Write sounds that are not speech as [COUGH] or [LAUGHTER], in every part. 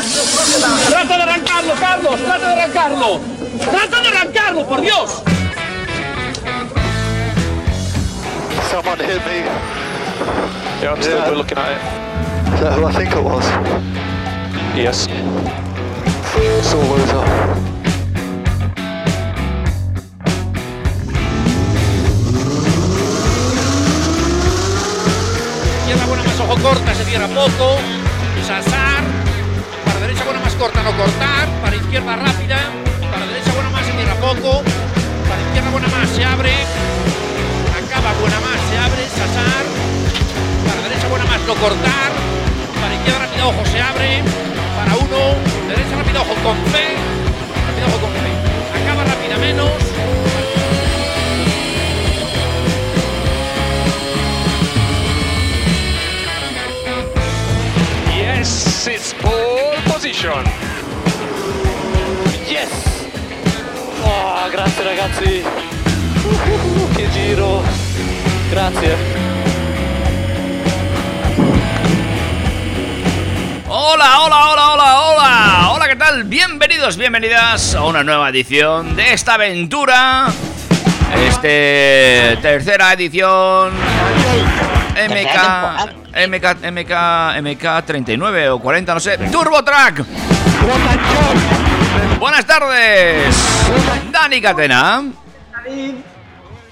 ¡Trata de arrancarlo, Carlos! ¡Trata de arrancarlo! ¡Trata de arrancarlo, por Dios! Someone hit me. Yeah, I'm still Yeah. looking at it. Is that who I think it was? Yes. Sore loser. Izquierda buena más ojo corta, se cierra poco. Corta, no cortar. Para izquierda rápida. Para derecha buena más, se cierra poco. Para izquierda buena más, se abre. Acaba buena más, se abre. Sasar. Para derecha buena más, no cortar. Para izquierda rápida, ojo, se abre. Para uno. Derecha rápida, ojo, con fe. Rápida, ojo, con fe. Acaba rápida menos. Yes! Oh, grazie ragazzi! Uh, che giro! Grazie! Hola, hola, hola, hola, hola. Hola, ¿qué tal? Bienvenidos, bienvenidas a una nueva edición de esta aventura. Este tercera edición MK MK MK MK 39 o 40, no sé. Turbo Track. Buenas tardes. Dani Catena.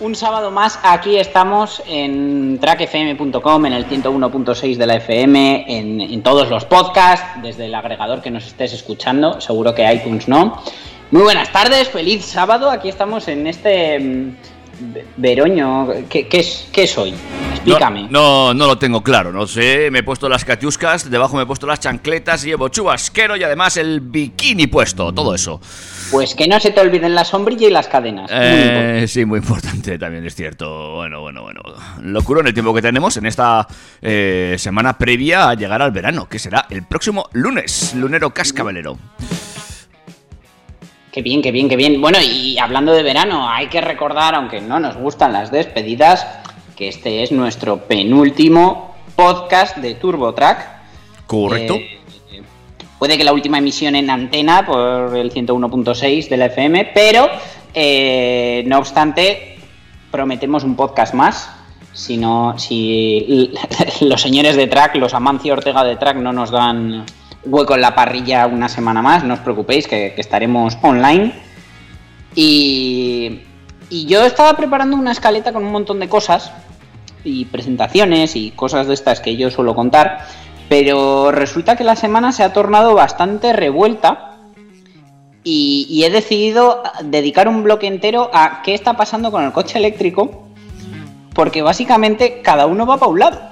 Un sábado más, aquí estamos en trackfm.com, en el 101.6 de la FM, en, en todos los podcasts, desde el agregador que nos estés escuchando, seguro que iTunes no. Muy buenas tardes, feliz sábado, aquí estamos en este mm, ve- veroño. ¿Qué, qué es, qué es hoy? Explícame. No, no, no lo tengo claro, no sé. Me he puesto las catiuscas, debajo me he puesto las chancletas, llevo chubasquero y además el bikini puesto, todo eso. Pues que no se te olviden la sombrilla y las cadenas. Muy. Eh, sí, muy importante también, es cierto. Bueno, bueno, bueno. Locura en el tiempo que tenemos en esta eh, semana previa a llegar al verano, que será el próximo lunes, lunero cascabelero. Qué bien, qué bien, qué bien. Bueno, y hablando de verano, hay que recordar, aunque no nos gustan las despedidas, que este es nuestro penúltimo podcast de Turbo Track. ¿Correcto? Eh, puede que la última emisión en antena por el 101.6 de la FM, pero eh, no obstante, prometemos un podcast más. Si no, si [LAUGHS] los señores de Track, los Amancio Ortega de Track, no nos dan hueco en la parrilla una semana más, no os preocupéis, que, que estaremos online. Y, y yo estaba preparando una escaleta con un montón de cosas y presentaciones y cosas de estas que yo suelo contar, pero resulta que la semana se ha tornado bastante revuelta y, y he decidido dedicar un bloque entero a qué está pasando con el coche eléctrico, porque básicamente cada uno va para un lado.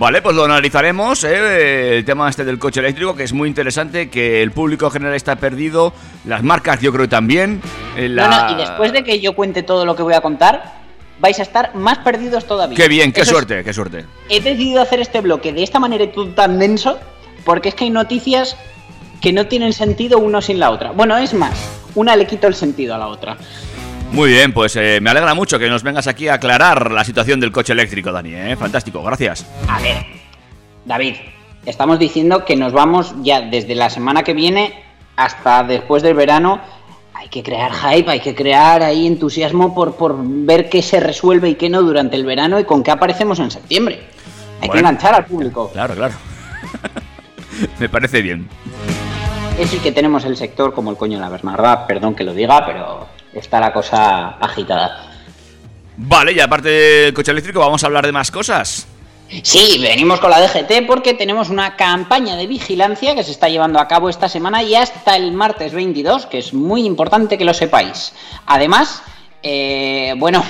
Vale, pues lo analizaremos, eh, el tema este del coche eléctrico, que es muy interesante, que el público en general está perdido, las marcas yo creo también. eh, la- No, no, y después de que yo cuente todo lo que voy a contar, vais a estar más perdidos todavía. Qué bien, qué Eso es- suerte, qué suerte. he decidido hacer este bloque de esta manera tan denso porque es que hay noticias que no tienen sentido uno sin la otra. Bueno, es más, una le quito el sentido a la otra. Muy bien, pues eh, me alegra mucho que nos vengas aquí a aclarar la situación del coche eléctrico, Dani, ¿eh? Fantástico, gracias. A ver, David, estamos diciendo que nos vamos ya desde la semana que viene hasta después del verano. Hay que crear hype, hay que crear ahí entusiasmo por, por ver qué se resuelve y qué no durante el verano y con qué aparecemos en septiembre. Hay que enganchar al público. Claro, claro. [LAUGHS] me parece bien. Es el que tenemos el sector como el coño de la Bernarda, perdón que lo diga, pero está la cosa agitada. Vale, y aparte del coche eléctrico, vamos a hablar de más cosas. Sí, venimos con la DGT porque tenemos una campaña de vigilancia que se está llevando a cabo esta semana y hasta el martes 22, que es muy importante que lo sepáis. Además, eh, bueno,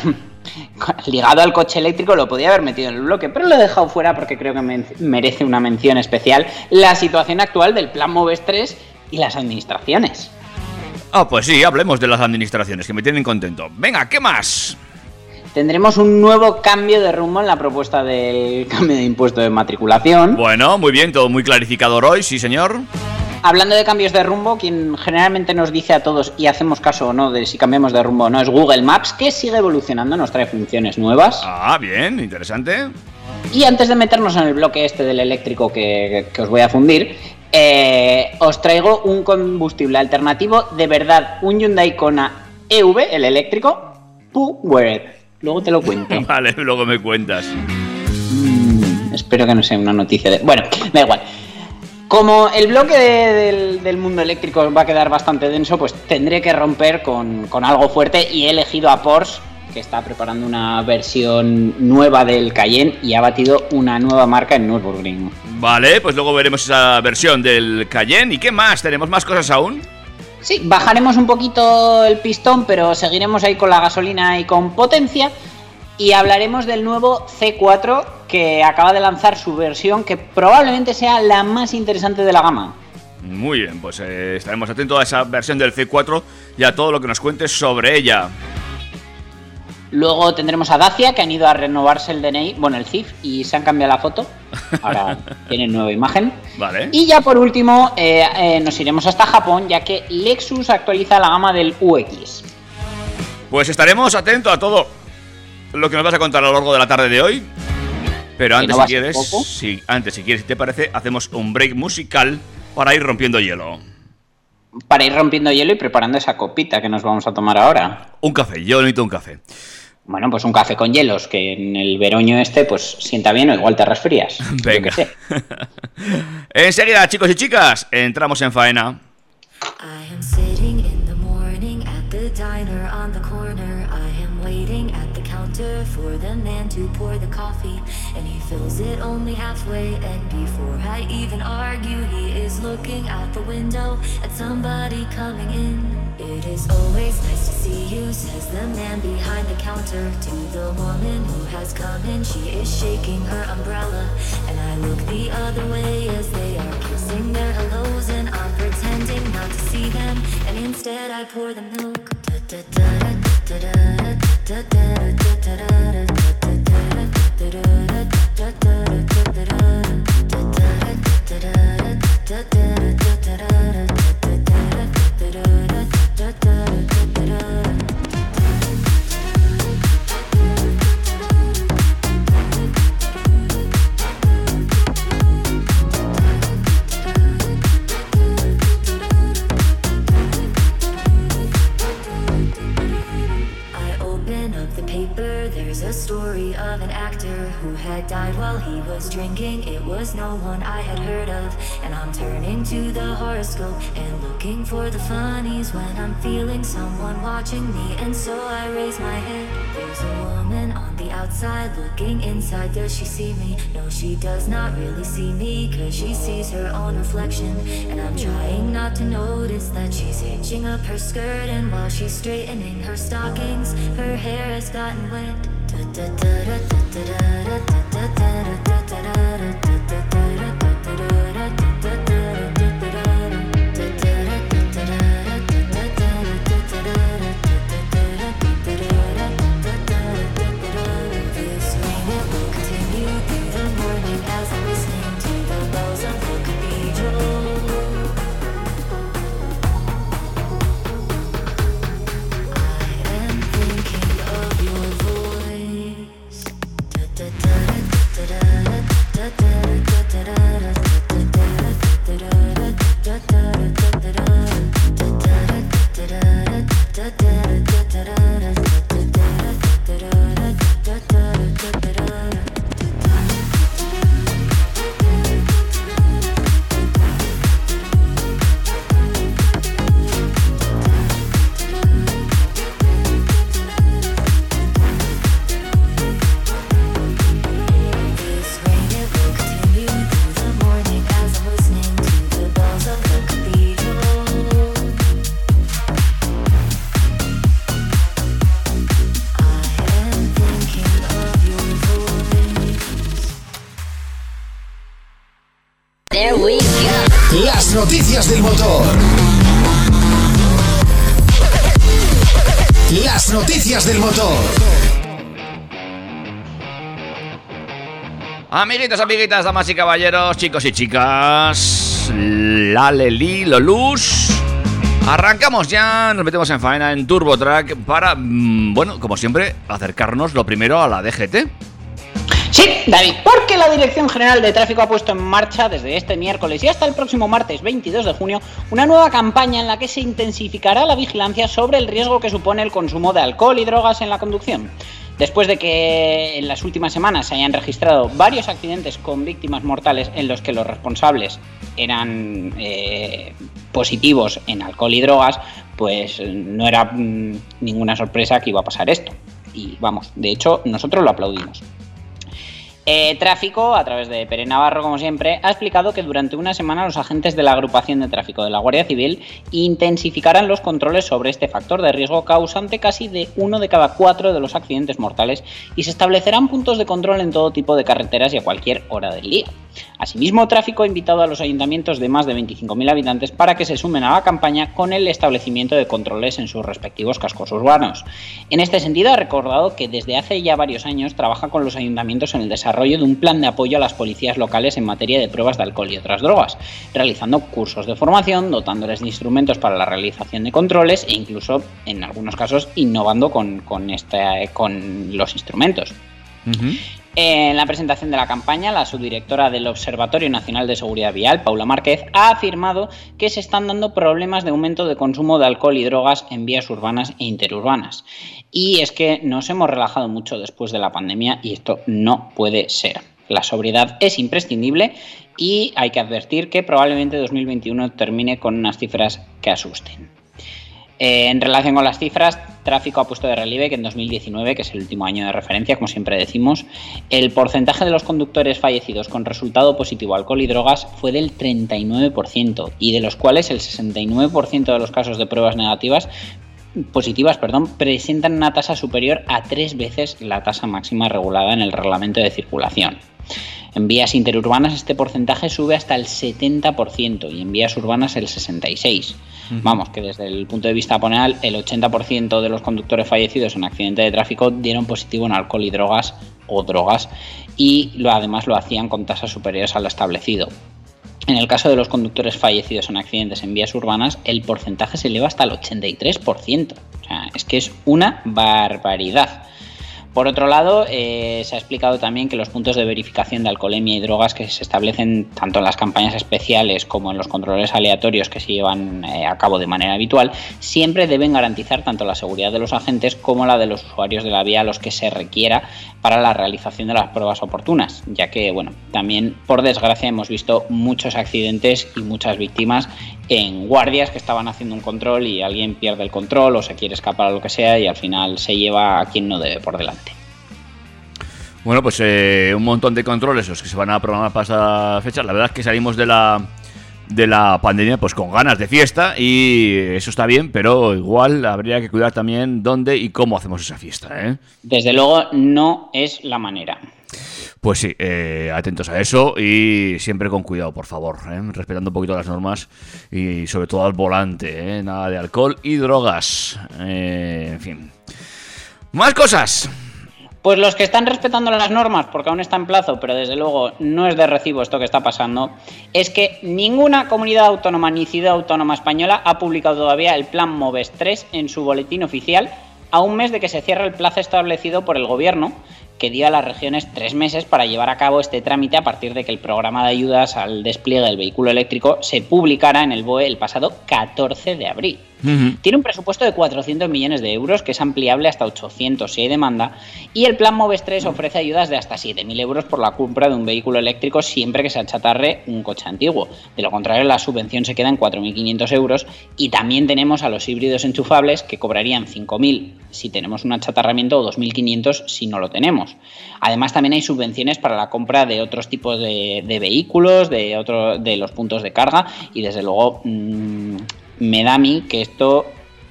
[LAUGHS] ligado al coche eléctrico lo podía haber metido en el bloque, pero lo he dejado fuera porque creo que merece una mención especial la situación actual del Plan Moves 3 y las administraciones. Ah, pues sí, hablemos de las administraciones, que me tienen contento. Venga, ¿qué más? Tendremos un nuevo cambio de rumbo en la propuesta del [LAUGHS] cambio de impuesto de matriculación. Bueno, muy bien, todo muy clarificador hoy, sí señor. Hablando de cambios de rumbo, quien generalmente nos dice a todos y hacemos caso o no de si cambiamos de rumbo o no es Google Maps, que sigue evolucionando, nos trae funciones nuevas. Ah, bien, interesante. Y antes de meternos en el bloque este del eléctrico que, que os voy a fundir, eh, os traigo un combustible alternativo de verdad, un Hyundai Kona EV, el eléctrico, Powered. Luego te lo cuento. [LAUGHS] Vale, luego me cuentas. Mm, espero que no sea una noticia de... Bueno, da igual. Como el bloque de- del, del mundo eléctrico va a quedar bastante denso, pues tendré que romper con, con algo fuerte y he elegido a Porsche, que está preparando una versión nueva del Cayenne y ha batido una nueva marca en Nürburgring. Vale, pues luego veremos esa versión del Cayenne. ¿Y qué más? ¿Tenemos más cosas aún? Sí, bajaremos un poquito el pistón, pero seguiremos ahí con la gasolina y con potencia. Y hablaremos del nuevo C4 que acaba de lanzar su versión, que probablemente sea la más interesante de la gama. Muy bien, pues eh, estaremos atentos a esa versión del C4 y a todo lo que nos cuentes sobre ella. Luego tendremos a Dacia, que han ido a renovarse el DNI, bueno, el CIF, y se han cambiado la foto. Ahora [LAUGHS] tienen nueva imagen. Vale. Y ya por último, eh, eh, nos iremos hasta Japón, ya que Lexus actualiza la gama del UX. Pues estaremos atentos a todo lo que nos vas a contar a lo largo de la tarde de hoy. Pero antes, no si quieres, si, antes, si quieres, si te parece, hacemos un break musical para ir rompiendo hielo. Para ir rompiendo hielo y preparando esa copita que nos vamos a tomar ahora. Un café, yo necesito un café. Bueno, pues un café con hielos, que en el veroño este, pues sienta bien o igual te resfrías. [LAUGHS] Venga. sé. [LAUGHS] Enseguida, chicos y chicas, entramos en faena. I am sitting in the morning at the diner on the corner. I am waiting at the counter for the man to pour the coffee. Fills it only halfway. And before I even argue, he is looking out the window at somebody coming in. It is always nice to see you, says the man behind the counter. To the woman who has come in, she is shaking her umbrella. And I look the other way as they are kissing their hellos. And I'm pretending not to see them. And instead I pour the milk. da da da da da to the horoscope and looking for the funnies when I'm feeling someone watching me. And so I raise my head. There's a woman on the outside looking inside. Does she see me? No, she does not really see me, cause she sees her own reflection. And I'm trying not to notice that she's hitching up her skirt, and while she's straightening her stockings, her hair has gotten wet. Noticias del motor. Amiguitos, amiguitas, damas y caballeros, chicos y chicas, Laleli, Lolus. Arrancamos ya, nos metemos en faena en TurboTrack para, mm, bueno, como siempre, acercarnos lo primero a la DGT. Sí, David, porque la Dirección General de Tráfico ha puesto en marcha desde este miércoles y hasta el próximo martes 22 de junio una nueva campaña en la que se intensificará la vigilancia sobre el riesgo que supone el consumo de alcohol y drogas en la conducción. Después de que en las últimas semanas se hayan registrado varios accidentes con víctimas mortales en los que los responsables eran eh, positivos en alcohol y drogas, pues no era mm, ninguna sorpresa que iba a pasar esto. Y vamos, de hecho, nosotros lo aplaudimos. Eh, tráfico, a través de Pere Navarro, como siempre, ha explicado que durante una semana los agentes de la agrupación de tráfico de la Guardia Civil intensificarán los controles sobre este factor de riesgo causante casi de uno de cada cuatro de los accidentes mortales y se establecerán puntos de control en todo tipo de carreteras y a cualquier hora del día. Asimismo, Tráfico ha invitado a los ayuntamientos de más de 25.000 habitantes para que se sumen a la campaña con el establecimiento de controles en sus respectivos cascos urbanos. En este sentido, ha recordado que desde hace ya varios años trabaja con los ayuntamientos en el desarrollo de un plan de apoyo a las policías locales en materia de pruebas de alcohol y otras drogas, realizando cursos de formación, dotándoles de instrumentos para la realización de controles e incluso, en algunos casos, innovando con, con, este, con los instrumentos. En la presentación de la campaña, la subdirectora del Observatorio Nacional de Seguridad Vial, Paula Márquez, ha afirmado que se están dando problemas de aumento de consumo de alcohol y drogas en vías urbanas e interurbanas. Y es que nos hemos relajado mucho después de la pandemia y esto no puede ser. La sobriedad es imprescindible y hay que advertir que probablemente 2021 termine con unas cifras que asusten. Eh, en relación con las cifras, Tráfico ha puesto de relieve que en 2019, que es el último año de referencia, como siempre decimos, el porcentaje de los conductores fallecidos con resultado positivo alcohol y drogas fue del 39%, y de los cuales el 69% de los casos de pruebas negativas positivas perdón, presentan una tasa superior a tres veces la tasa máxima regulada en el reglamento de circulación. En vías interurbanas este porcentaje sube hasta el 70% y en vías urbanas el 66%. Vamos, que desde el punto de vista penal, el 80% de los conductores fallecidos en accidente de tráfico dieron positivo en alcohol y drogas o drogas y lo, además lo hacían con tasas superiores a lo establecido. En el caso de los conductores fallecidos en accidentes en vías urbanas, el porcentaje se eleva hasta el 83%. O sea, es que es una barbaridad. Por otro lado, eh, se ha explicado también que los puntos de verificación de alcoholemia y drogas que se establecen tanto en las campañas especiales como en los controles aleatorios que se llevan eh, a cabo de manera habitual, siempre deben garantizar tanto la seguridad de los agentes como la de los usuarios de la vía a los que se requiera para la realización de las pruebas oportunas, ya que, bueno, también por desgracia hemos visto muchos accidentes y muchas víctimas en guardias que estaban haciendo un control y alguien pierde el control o se quiere escapar a lo que sea y al final se lleva a quien no debe por delante. Bueno, pues eh, un montón de controles los que se van a programar para esa fecha. La verdad es que salimos de la de la pandemia pues con ganas de fiesta y eso está bien, pero igual habría que cuidar también dónde y cómo hacemos esa fiesta. ¿eh? Desde luego no es la manera. Pues sí, eh, atentos a eso y siempre con cuidado, por favor, ¿eh? respetando un poquito las normas y sobre todo al volante, ¿eh? nada de alcohol y drogas. en fin. Más cosas. Pues los que están respetando las normas, porque aún está en plazo, pero desde luego no es de recibo esto que está pasando, es que ninguna comunidad autónoma ni ciudad autónoma española ha publicado todavía el plan MOVES 3 en su boletín oficial a un mes de que se cierre el plazo establecido por el gobierno, que dio a las regiones tres meses para llevar a cabo este trámite a partir de que el programa de ayudas al despliegue del vehículo eléctrico se publicara en el BOE el pasado 14 de abril. Tiene un presupuesto de 400 millones de euros que es ampliable hasta 800 si hay demanda y el plan Moves 3 ofrece ayudas de hasta 7.000 euros por la compra de un vehículo eléctrico siempre que se achatarre un coche antiguo. De lo contrario, la subvención se queda en 4.500 euros y también tenemos a los híbridos enchufables que cobrarían 5.000 si tenemos un achatarramiento o 2.500 si no lo tenemos. Además, también hay subvenciones para la compra de otros tipos de, vehículos, de, otro, de los puntos de carga y desde luego... Mm, me da a mí que esto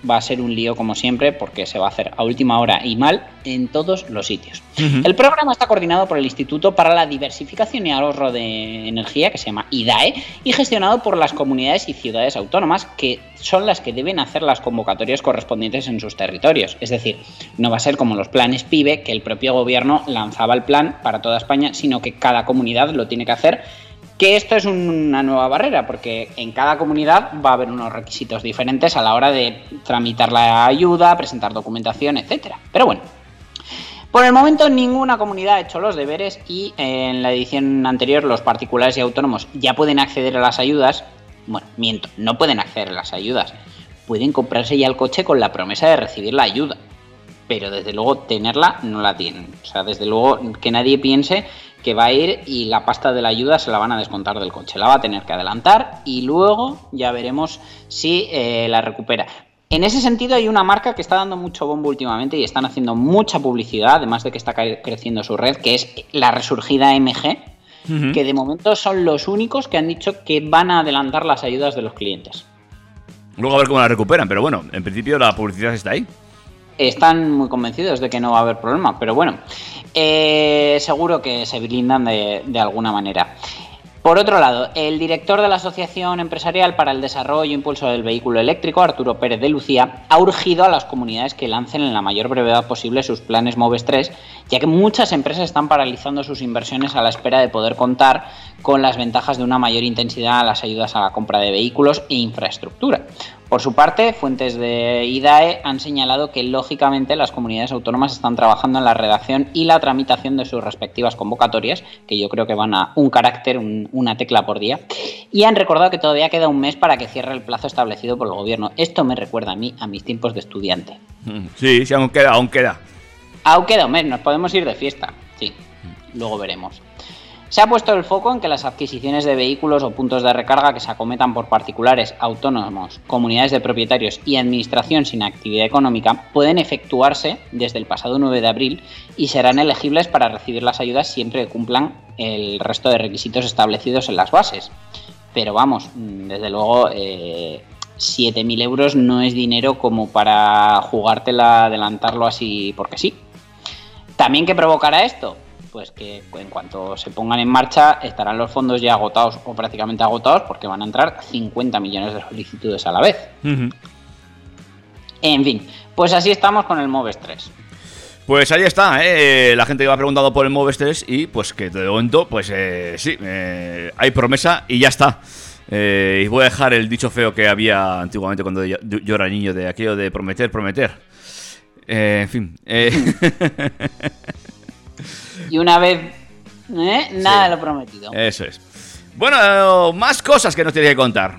va a ser un lío como siempre porque se va a hacer a última hora y mal en todos los sitios. El programa está coordinado por el Instituto para la Diversificación y Ahorro de Energía, que se llama IDAE, y gestionado por las comunidades y ciudades autónomas, que son las que deben hacer las convocatorias correspondientes en sus territorios. Es decir, no va a ser como los planes PIBE, que el propio gobierno lanzaba el plan para toda España, sino que cada comunidad lo tiene que hacer que esto es una nueva barrera, porque en cada comunidad va a haber unos requisitos diferentes a la hora de tramitar la ayuda, presentar documentación, etc. Pero bueno, Por el momento ninguna comunidad ha hecho los deberes y en la edición anterior los particulares y autónomos ya pueden acceder a las ayudas. Bueno, miento, no pueden acceder a las ayudas. Pueden comprarse ya el coche con la promesa de recibir la ayuda. Pero desde luego tenerla no la tienen. O sea, desde luego que nadie piense que va a ir y la pasta de la ayuda se la van a descontar del coche. La va a tener que adelantar y luego ya veremos si eh, la recupera. En ese sentido hay una marca que está dando mucho bombo últimamente y están haciendo mucha publicidad, además de que está cre- creciendo su red, que es la resurgida MG, que de momento son los únicos que han dicho que van a adelantar las ayudas de los clientes. Luego a ver cómo la recuperan, pero bueno, en principio la publicidad está ahí. Están muy convencidos de que no va a haber problema, pero bueno, eh, seguro que se blindan de, de alguna manera. Por otro lado, el director de la Asociación Empresarial para el Desarrollo e Impulso del Vehículo Eléctrico, Arturo Pérez de Lucía, ha urgido a las comunidades que lancen en la mayor brevedad posible sus planes MOVES 3, ya que muchas empresas están paralizando sus inversiones a la espera de poder contar con las ventajas de una mayor intensidad a las ayudas a la compra de vehículos e infraestructura. Por su parte, fuentes de IDAE han señalado que lógicamente las comunidades autónomas están trabajando en la redacción y la tramitación de sus respectivas convocatorias, que yo creo que van a un carácter, un- una tecla por día, y han recordado que todavía queda un mes para que cierre el plazo establecido por el gobierno. Esto me recuerda a mí, a mis tiempos de estudiante. Sí, sí, aún queda, aún queda. Aún queda un mes, nos podemos ir de fiesta. Sí, luego veremos. Se ha puesto el foco en que las adquisiciones de vehículos o puntos de recarga que se acometan por particulares, autónomos, comunidades de propietarios y administración sin actividad económica pueden efectuarse desde el pasado 9 de abril y serán elegibles para recibir las ayudas siempre que cumplan el resto de requisitos establecidos en las bases. Pero vamos, mm, desde luego, eh, 7.000 euros no es dinero como para jugártela, adelantarlo así porque sí. ¿También qué provocará esto? Pues que en cuanto se pongan en marcha estarán los fondos ya agotados o prácticamente agotados porque van a entrar 50 millones de solicitudes a la vez. En fin, pues así estamos con el Moves 3. Pues ahí está, ¿eh? la gente que me ha preguntado por el Moves 3 y pues que de momento, pues eh, sí, eh, hay promesa y ya está. Eh, y voy a dejar el dicho feo que había antiguamente cuando yo, yo era niño de aquello de prometer, prometer. Eh, en fin. [LAUGHS] Y una vez, ¿eh? nada de lo prometido. eso es. Bueno, más cosas que nos tiene que contar.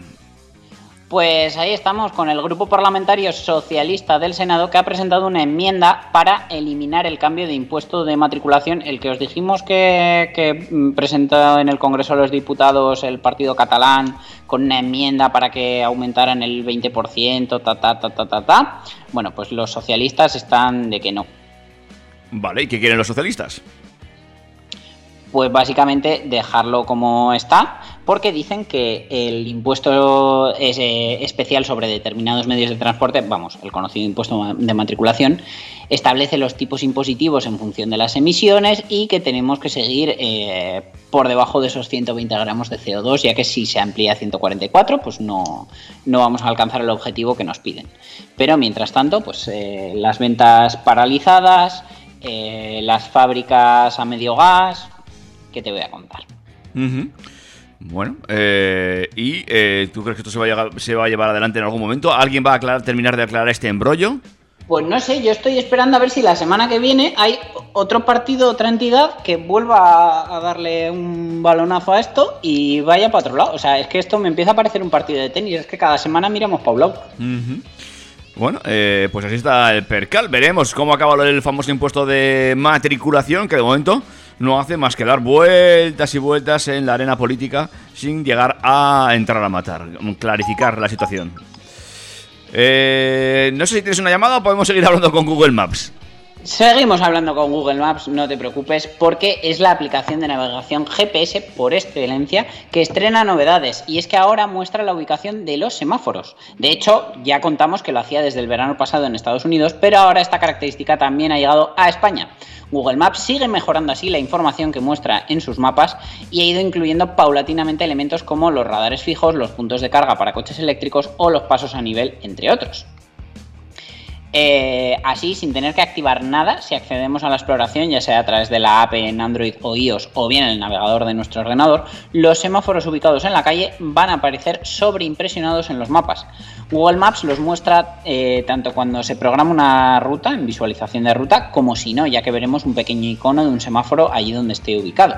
Pues ahí estamos con el grupo parlamentario socialista del Senado que ha presentado una enmienda para eliminar el cambio de impuesto de matriculación, el que os dijimos que, que mm, presentó en el Congreso de los Diputados el Partido Catalán con una enmienda para que aumentaran el 20%, ta, ta, ta, ta, ta, ta. Bueno, pues los socialistas están de que no. Vale, ¿y qué quieren los socialistas? Pues básicamente dejarlo como está, porque dicen que el impuesto es, eh, especial sobre determinados medios de transporte, vamos, el conocido impuesto de matriculación, establece los tipos impositivos en función de las emisiones y que tenemos que seguir eh, por debajo de esos 120 gramos de CO2, ya que si se amplía a 144, pues no, no vamos a alcanzar el objetivo que nos piden. Pero mientras tanto, pues eh, las ventas paralizadas, eh, las fábricas a medio gas, ¿qué te voy a contar? Bueno, eh, ¿y eh, tú crees que esto se va, a llegar- se va a llevar adelante en algún momento? ¿Alguien va a aclarar- terminar de aclarar este embrollo? Pues no sé, yo estoy esperando a ver si la semana que viene hay otro partido, otra entidad que vuelva a- darle un balonazo a esto y vaya para otro lado. O sea, es que esto me empieza a parecer un partido de tenis, es que cada semana miramos para un lado. Bueno, eh, pues así está el percal. Veremos cómo acaba del famoso impuesto de matriculación, que de momento no hace más que dar vueltas y vueltas en la arena política sin llegar a entrar a matar, clarificar la situación. Eh, no sé si tienes una llamada o podemos seguir hablando con Google Maps. Seguimos hablando con Google Maps, no te preocupes, porque es la aplicación de navegación GPS por excelencia que estrena novedades y es que ahora muestra la ubicación de los semáforos. De hecho, ya contamos que lo hacía desde el verano pasado en Estados Unidos, pero ahora esta característica también ha llegado a España. Google Maps sigue mejorando así la información que muestra en sus mapas y ha ido incluyendo paulatinamente elementos como los radares fijos, los puntos de carga para coches eléctricos o los pasos a nivel, entre otros. Eh, así, sin tener que activar nada, si accedemos a la exploración, ya sea a través de la app en Android o iOS o bien en el navegador de nuestro ordenador, los semáforos ubicados en la calle van a aparecer sobreimpresionados en los mapas. Google Maps los muestra eh, tanto cuando se programa una ruta, en visualización de ruta, como si no, ya que veremos un pequeño icono de un semáforo allí donde esté ubicado.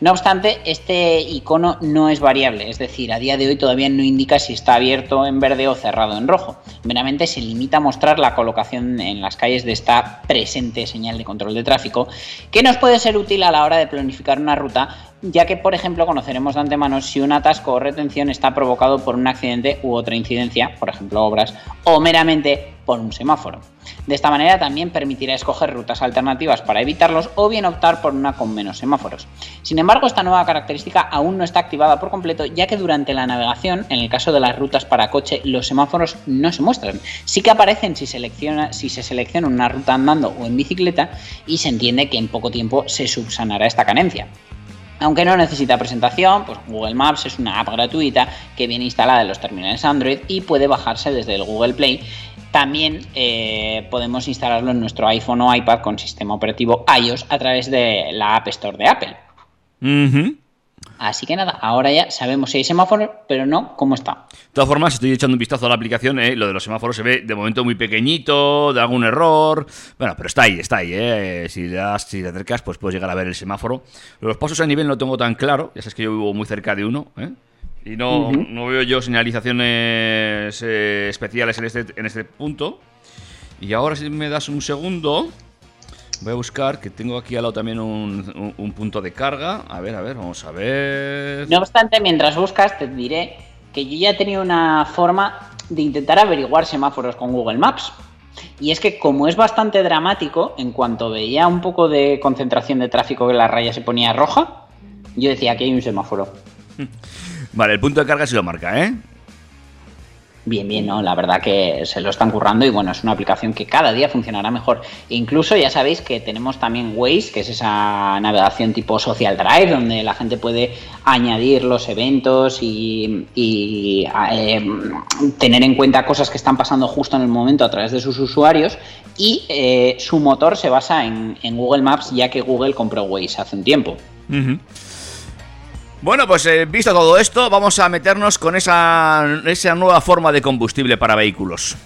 No obstante, este icono no es variable, es decir, a día de hoy todavía no indica si está abierto en verde o cerrado en rojo. Meramente se limita a mostrar la colocación en las calles de esta presente señal de control de tráfico, que nos puede ser útil a la hora de planificar una ruta, ya que, por ejemplo, conoceremos de antemano si un atasco o retención está provocado por un accidente u otra incidencia, por ejemplo, obras, o meramente por un semáforo. De esta manera también permitirá escoger rutas alternativas para evitarlos o bien optar por una con menos semáforos. Sin embargo, esta nueva característica aún no está activada por completo, ya que durante la navegación, en el caso de las rutas para coche, los semáforos no se muestran. Sí que aparecen si, selecciona, si se selecciona una ruta andando o en bicicleta y se entiende que en poco tiempo se subsanará esta carencia. Aunque no necesita presentación, pues Google Maps es una app gratuita que viene instalada en los terminales Android y puede bajarse desde el Google Play. También eh, podemos instalarlo en nuestro iPhone o iPad con sistema operativo iOS a través de la App Store de Apple. Así que nada, ahora ya sabemos si hay semáforo, pero no cómo está. De todas formas, estoy echando un vistazo a la aplicación, ¿eh? lo de los semáforos se ve de momento muy pequeñito, de algún error. Bueno, pero está ahí, está ahí. ¿eh? Si, le das, si te acercas, pues puedes llegar a ver el semáforo. Los pasos a nivel no tengo tan claro, ya sabes que yo vivo muy cerca de uno. ¿eh? Y no, no veo yo señalizaciones eh, especiales en este, en este punto. Y ahora si me das un segundo, voy a buscar, que tengo aquí al lado también un, un- un punto de carga. A ver, a ver, vamos a ver. No obstante, mientras buscas, te diré que yo ya tenía una forma de intentar averiguar semáforos con Google Maps. Y es que como es bastante dramático, en cuanto veía un poco de concentración de tráfico que la raya se ponía roja, yo decía que hay un semáforo. [LAUGHS] Vale, el punto de carga sí lo marca, ¿eh? Bien, bien, ¿no? La verdad que se lo están currando y bueno, es una aplicación que cada día funcionará mejor. Incluso ya sabéis que tenemos también Waze, que es esa navegación tipo Social Drive, donde la gente puede añadir los eventos y, eh, tener en cuenta cosas que están pasando justo en el momento a través de sus usuarios. Y eh, su motor se basa en, Google Maps, ya que Google compró Waze hace un tiempo. Bueno, pues eh, visto todo esto, vamos a meternos con esa, esa nueva forma de combustible para vehículos.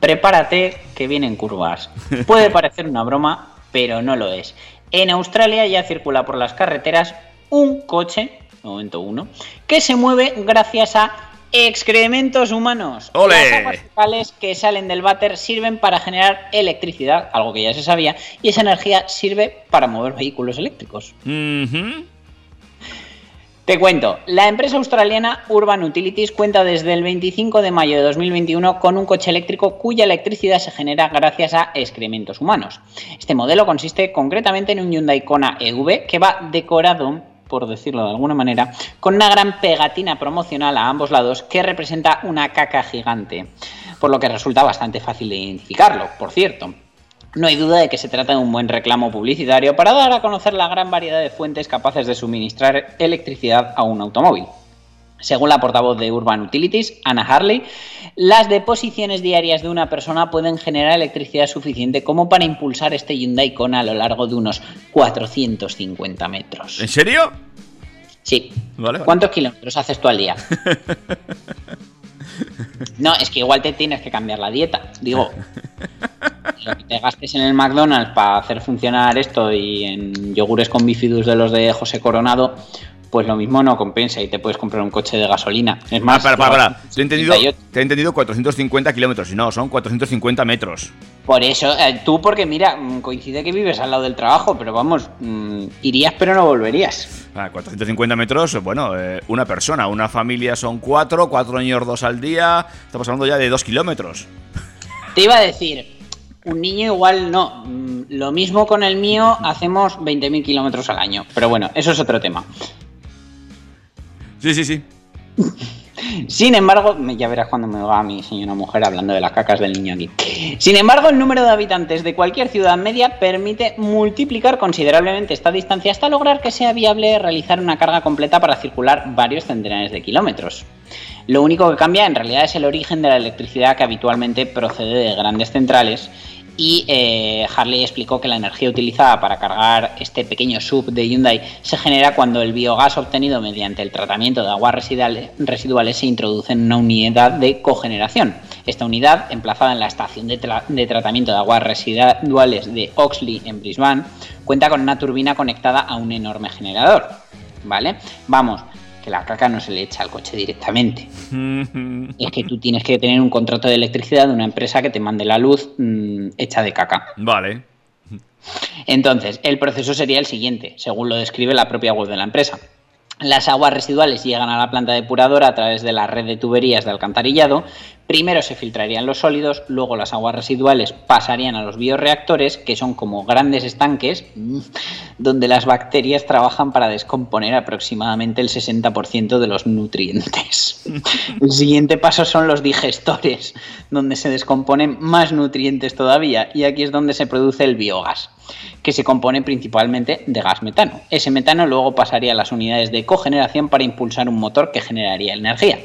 Prepárate que vienen curvas. Puede [LAUGHS] parecer una broma, pero no lo es. En Australia ya circula por las carreteras un coche, momento uno, que se mueve gracias a excrementos humanos. ¡Ole! Las aguas fecales que salen del váter sirven para generar electricidad, algo que ya se sabía, y esa energía sirve para mover vehículos eléctricos. Te cuento, la empresa australiana Urban Utilities cuenta desde el 25 de mayo de 2021 con un coche eléctrico cuya electricidad se genera gracias a excrementos humanos. Este modelo consiste concretamente en un Hyundai Kona EV que va decorado por decirlo de alguna manera, con una gran pegatina promocional a ambos lados que representa una caca gigante, por lo que resulta bastante fácil de identificarlo, por cierto. No hay duda de que se trata de un buen reclamo publicitario para dar a conocer la gran variedad de fuentes capaces de suministrar electricidad a un automóvil. Según la portavoz de Urban Utilities, Anna Harley, las deposiciones diarias de una persona pueden generar electricidad suficiente como para impulsar este Hyundai Kona a lo largo de unos 450 metros. ¿En serio? Sí. Vale, vale. ¿Cuántos kilómetros haces tú al día? [LAUGHS] No, es que igual te tienes que cambiar la dieta. Digo, lo que te gastes en el McDonald's para hacer funcionar esto y en yogures con bifidus de los de José Coronado, pues lo mismo no compensa y te puedes comprar un coche de gasolina. Es Ah, más, para, para, para. Te he entendido, 58. te he entendido 450 kilómetros. Y no, son 450 metros. Por eso, eh, tú porque mira, mm, coincide que vives al lado del trabajo, pero vamos, mm, irías pero no volverías. Ah, 450 metros, bueno, eh, una persona, una familia son cuatro, cuatro niños dos al día. Estamos hablando ya de dos kilómetros. Te iba a decir, un niño igual no. Mm, Lo mismo con el mío, hacemos 20.000 kilómetros al año. Pero bueno, eso es otro tema. Sí, sí, sí. Sin embargo, ya verás cuando me va mi señora mujer hablando de las cacas del niño aquí. Sin embargo, el número de habitantes de cualquier ciudad media permite multiplicar considerablemente esta distancia hasta lograr que sea viable realizar una carga completa para circular varios centenares de kilómetros. Lo único que cambia en realidad es el origen de la electricidad que habitualmente procede de grandes centrales y eh, Harley explicó que la energía utilizada para cargar este pequeño sub de Hyundai se genera cuando el biogás obtenido mediante el tratamiento de aguas residuales, se introduce en una unidad de cogeneración. Esta unidad, emplazada en la estación de, de tratamiento de aguas residuales de Oxley en Brisbane, cuenta con una turbina conectada a un enorme generador. ¿Vale? Vamos, que la caca no se le echa al coche directamente. [LAUGHS] Es que tú tienes que tener un contrato de electricidad de una empresa que te mande la luz mm, hecha de caca. Vale. Entonces, el proceso sería el siguiente, según lo describe la propia web de la empresa. Las aguas residuales llegan a la planta depuradora a través de la red de tuberías de alcantarillado. Primero se filtrarían los sólidos, luego las aguas residuales pasarían a los bioreactores, que son como grandes estanques mm, donde las bacterias trabajan para descomponer aproximadamente el 60% de los nutrientes. [LAUGHS] El siguiente paso son los digestores, donde se descomponen más nutrientes todavía, y aquí es donde se produce el biogás que se compone principalmente de gas metano. Ese metano luego pasaría a las unidades de cogeneración para impulsar un motor que generaría energía.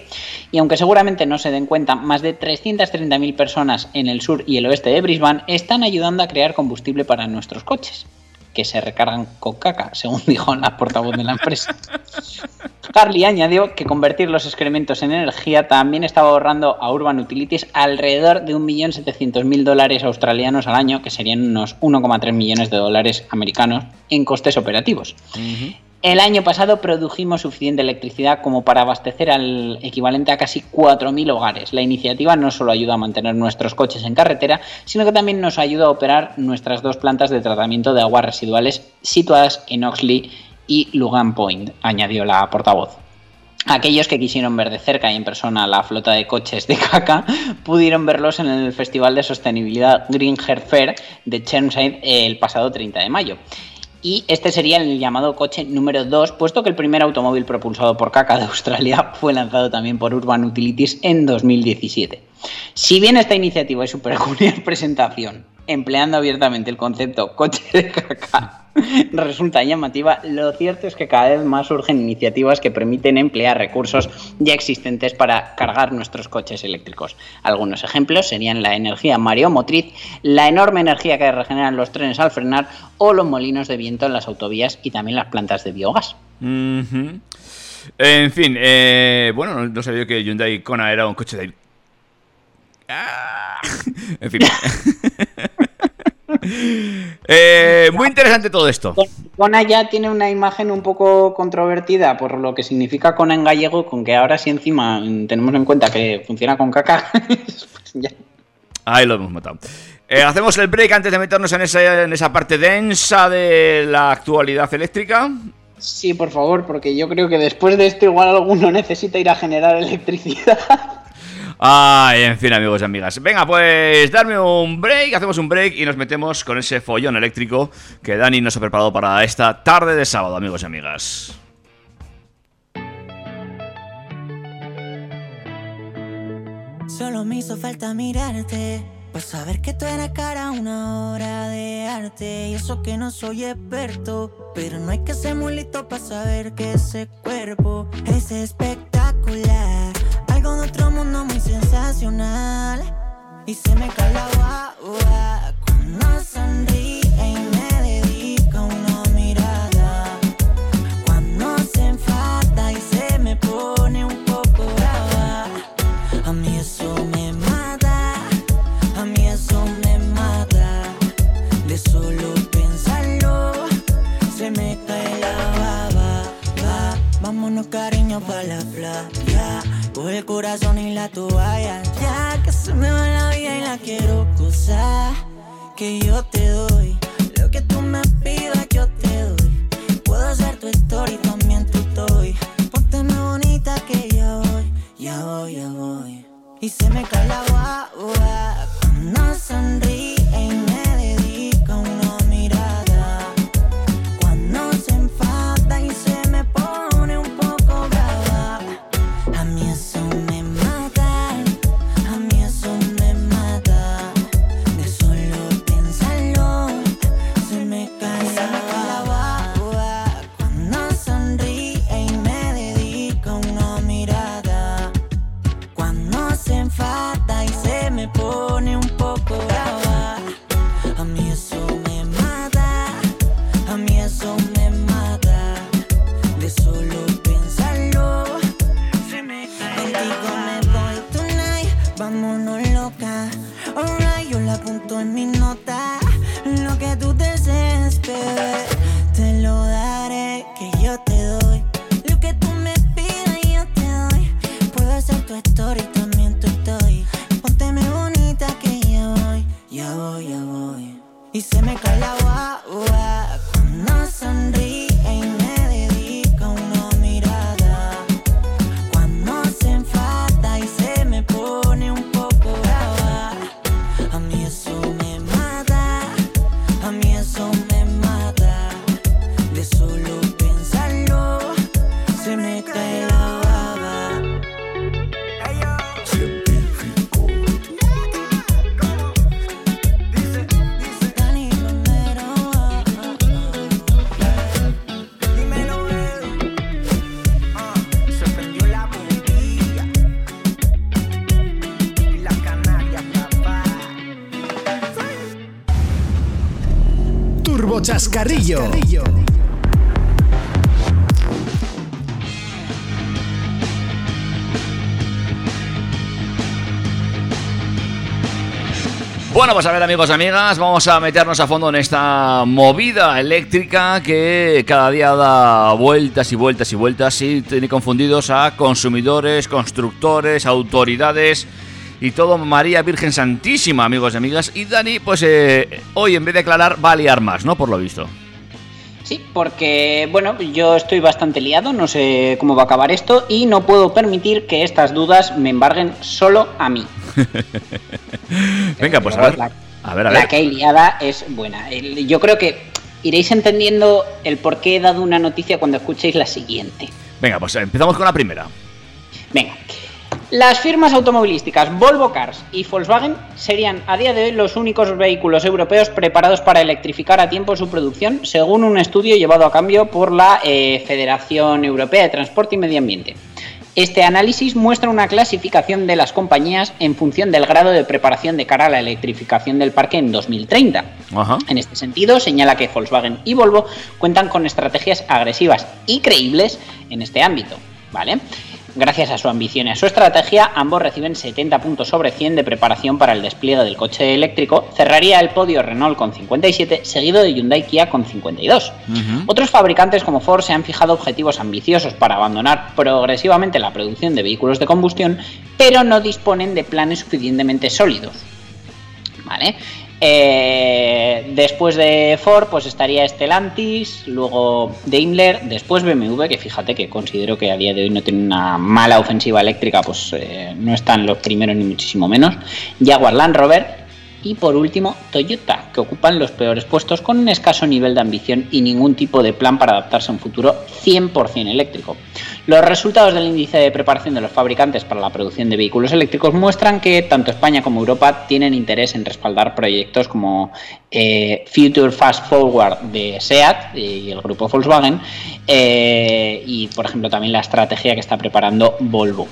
Y aunque seguramente no se den cuenta, más de 330.000 personas en el sur y el oeste de Brisbane están ayudando a crear combustible para nuestros coches, que se recargan con caca, [LAUGHS] según dijo la portavoz de la empresa. [LAUGHS] Harley añadió que convertir los excrementos en energía también estaba ahorrando a Urban Utilities alrededor de 1.700.000 dólares australianos al año, que serían unos 1,3 millones de dólares americanos en costes operativos. El año pasado produjimos suficiente electricidad como para abastecer al equivalente a casi 4.000 hogares. La iniciativa no solo ayuda a mantener nuestros coches en carretera, sino que también nos ayuda a operar nuestras dos plantas de tratamiento de aguas residuales situadas en Oxley y Lugan Point, añadió la portavoz. Aquellos que quisieron ver de cerca y en persona la flota de coches de caca pudieron verlos en el Festival de Sostenibilidad Green Earth Fair de Chermside el pasado 30 de mayo. Y este sería el llamado coche número 2, puesto que el primer automóvil propulsado por caca de Australia [LAUGHS] fue lanzado también por Urban Utilities en 2017. Si bien esta iniciativa y su peculiar [LAUGHS] presentación, empleando abiertamente el concepto coche de caca, [LAUGHS] resulta llamativa, lo cierto es que cada vez más surgen iniciativas que permiten emplear recursos ya existentes para cargar nuestros coches eléctricos. Algunos ejemplos serían la energía mareomotriz, la enorme energía que regeneran los trenes al frenar o los molinos de viento en las autovías y también las plantas de biogás. En fin, eh, bueno, no, sabía que Hyundai Kona era un coche de... Ah, [LAUGHS] en fin. [LAUGHS] Eh, muy interesante todo esto. Kona ya tiene una imagen un poco controvertida por lo que significa Kona en gallego, con que ahora sí encima tenemos en cuenta que funciona con caca. [LAUGHS] ya. Ahí lo hemos matado. Eh, hacemos el break antes de meternos en esa, en esa parte densa de la actualidad eléctrica. Sí, por favor, porque yo creo que después de esto igual alguno necesita ir a generar electricidad. Ay, en fin, amigos y amigas. Venga, pues darme un break, hacemos un break y nos metemos con ese follón eléctrico que Dani nos ha preparado para esta tarde de sábado, amigos y amigas. Solo me hizo falta mirarte Para saber que tú eras cara una hora de arte Y eso que no soy experto Pero no hay que ser muy listo para saber que ese cuerpo Es espectacular otro mundo muy sensacional. Y se me cae la guagua Cuando sonríe el corazón y la toalla. Ya que se me va la vida y la quiero gozar. Que yo te doy lo que tú me pidas, yo te doy. Puedo hacer tu story, también tu toy. Ponte más bonita que ya voy, ya voy, ya voy. Y se me cae la guagua cuando en mi nota. Bueno, pues a ver amigos y amigas, vamos a meternos a fondo en esta movida eléctrica que cada día da vueltas y vueltas y vueltas y tiene confundidos a consumidores, constructores, autoridades y todo María Virgen Santísima, amigos y amigas. Y Dani, pues eh, hoy en vez de aclarar va a liar más, ¿no? Por lo visto. Sí, porque, bueno, yo estoy bastante liado, no sé cómo va a acabar esto y no puedo permitir que estas dudas me embarguen solo a mí. [LAUGHS] Venga, pues a ver. La, A ver, a la que hay liada es buena. Yo creo que iréis entendiendo el por qué he dado una noticia cuando escuchéis la siguiente. Venga, pues empezamos con la primera. Venga. Las firmas automovilísticas Volvo Cars y Volkswagen serían a día de hoy los únicos vehículos europeos preparados para electrificar a tiempo su producción, según un estudio llevado a cambio por la eh, Federación Europea de Transporte y Medio Ambiente. Este análisis muestra una clasificación de las compañías en función del grado de preparación de cara a la electrificación del parque en 2030. Ajá. En este sentido, señala que Volkswagen y Volvo cuentan con estrategias agresivas y creíbles en este ámbito, ¿vale? Gracias a su ambición y a su estrategia, ambos reciben 70 puntos sobre 100 de preparación para el despliegue del coche eléctrico. Cerraría el podio Renault con 57, seguido de Hyundai Kia con 52. Otros fabricantes como Ford se han fijado objetivos ambiciosos para abandonar progresivamente la producción de vehículos de combustión, pero no disponen de planes suficientemente sólidos. ¿Vale? Eh, después de Ford, pues estaría Stellantis, luego Daimler, después BMW, que fíjate que considero que a día de hoy no tiene una mala ofensiva eléctrica, pues eh, no están los primeros ni muchísimo menos. Jaguar Land Rover y por último Toyota, que ocupan los peores puestos con un escaso nivel de ambición y ningún tipo de plan para adaptarse a un futuro 100% eléctrico. Los resultados del índice de preparación de los fabricantes para la producción de vehículos eléctricos muestran que tanto España como Europa tienen interés en respaldar proyectos como eh, Future Fast Forward de SEAT y el grupo Volkswagen eh, y por ejemplo también la estrategia que está preparando Volvo.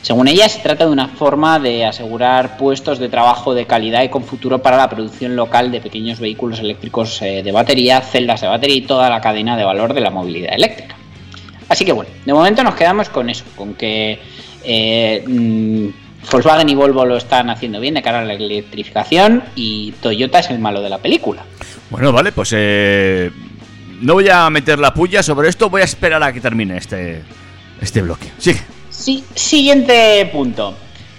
Según ella se trata de una forma de asegurar puestos de trabajo de calidad y con futuro para la producción local de pequeños vehículos eléctricos eh, de batería, celdas de batería y toda la cadena de valor de la movilidad eléctrica. Así que bueno, de momento nos quedamos con eso, con que eh, mm, Volkswagen y Volvo lo están haciendo bien de cara a la electrificación y Toyota es el malo de la película. Bueno, vale, pues eh, no voy a meter la puya sobre esto, voy a esperar a que termine este, este bloque. Sigue. Sí, siguiente punto.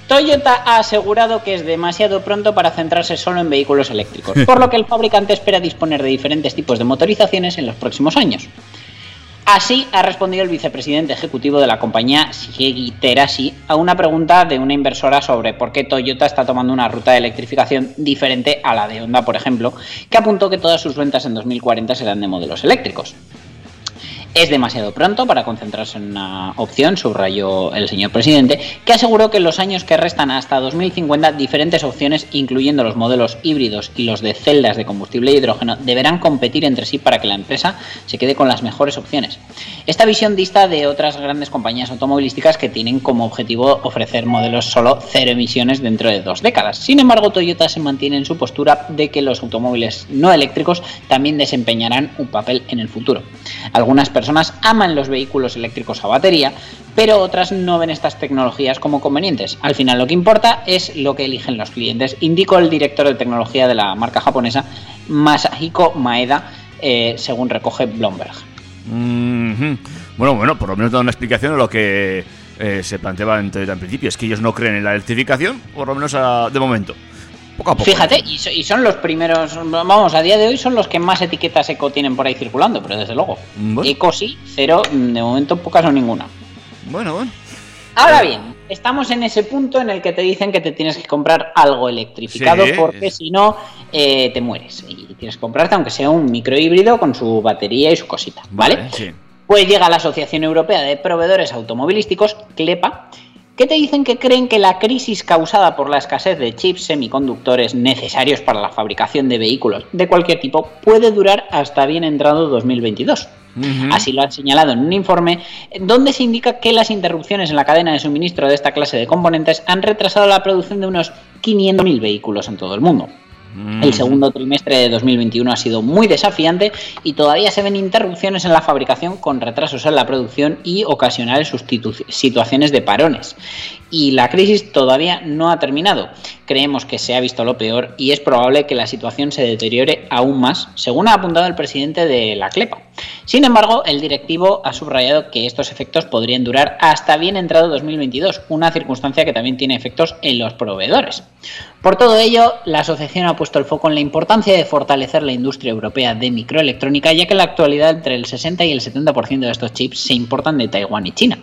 Toyota ha asegurado que es demasiado pronto para centrarse solo en vehículos eléctricos, por lo que el [LAUGHS] fabricante espera disponer de diferentes tipos de motorizaciones en los próximos años. Así ha respondido el vicepresidente ejecutivo de la compañía Shigeru Terashi a una pregunta de una inversora sobre por qué Toyota está tomando una ruta de electrificación diferente a la de Honda, por ejemplo, que apuntó que todas sus ventas en 2040 serán de modelos eléctricos. Es demasiado pronto para concentrarse en una opción, subrayó el señor presidente, que aseguró que en los años que restan hasta 2050 diferentes opciones, incluyendo los modelos híbridos y los de celdas de combustible e hidrógeno, deberán competir entre sí para que la empresa se quede con las mejores opciones. Esta visión dista de otras grandes compañías automovilísticas que tienen como objetivo ofrecer modelos solo cero emisiones dentro de dos décadas. Sin embargo, Toyota se mantiene en su postura de que los automóviles no eléctricos también desempeñarán un papel en el futuro. Algunas personas aman los vehículos eléctricos a batería, pero otras no ven estas tecnologías como convenientes. Al final lo que importa es lo que eligen los clientes, indicó el director de tecnología de la marca japonesa Masahiko Maeda, eh, según recoge Bloomberg. Bueno, bueno, por lo menos da una explicación de lo que eh, se planteaba en en principio. Es que ellos no creen en la electrificación, por lo menos a- de momento. Poco a poco. Fíjate, y, so- y son los primeros, vamos, a día de hoy son los que más etiquetas eco tienen por ahí circulando, pero desde luego. Bueno. Eco sí, cero, mm, de momento pocas o ninguna. Bueno, bueno. Ahora bien, estamos en ese punto en el que te dicen que te tienes que comprar algo electrificado Sí. porque si no eh, te mueres. Y tienes que comprarte, aunque sea un microhíbrido con su batería y su cosita, ¿vale? Sí. Pues llega la Asociación Europea de Proveedores Automovilísticos, CLEPA, que te dicen que creen que la crisis causada por la escasez de chips semiconductores necesarios para la fabricación de vehículos de cualquier tipo puede durar hasta bien entrado 2022. Así lo han señalado en un informe donde se indica que las interrupciones en la cadena de suministro de esta clase de componentes han retrasado la producción de unos 500.000 vehículos en todo el mundo. El segundo trimestre de 2021 ha sido muy desafiante y todavía se ven interrupciones en la fabricación con retrasos en la producción y ocasionales situaciones de parones. Y la crisis todavía no ha terminado. Creemos que se ha visto lo peor y es probable que la situación se deteriore aún más, según ha apuntado el presidente de la CLEPA. Sin embargo, el directivo ha subrayado que estos efectos podrían durar hasta bien entrado 2022, una circunstancia que también tiene efectos en los proveedores. Por todo ello, la asociación ha puesto el foco en la importancia de fortalecer la industria europea de microelectrónica, ya que en la actualidad entre el 60 y el 70% de estos chips se importan de Taiwán y China.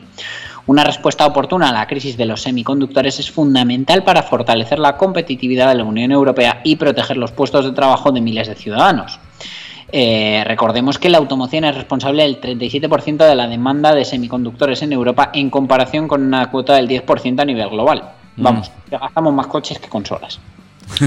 Una respuesta oportuna a la crisis de los semiconductores es fundamental para fortalecer la competitividad de la Unión Europea y proteger los puestos de trabajo de miles de ciudadanos. Eh, recordemos que la automoción es responsable del 37% de la demanda de semiconductores en Europa en comparación con una cuota del 10% a nivel global. Vamos, que gastamos más coches que consolas.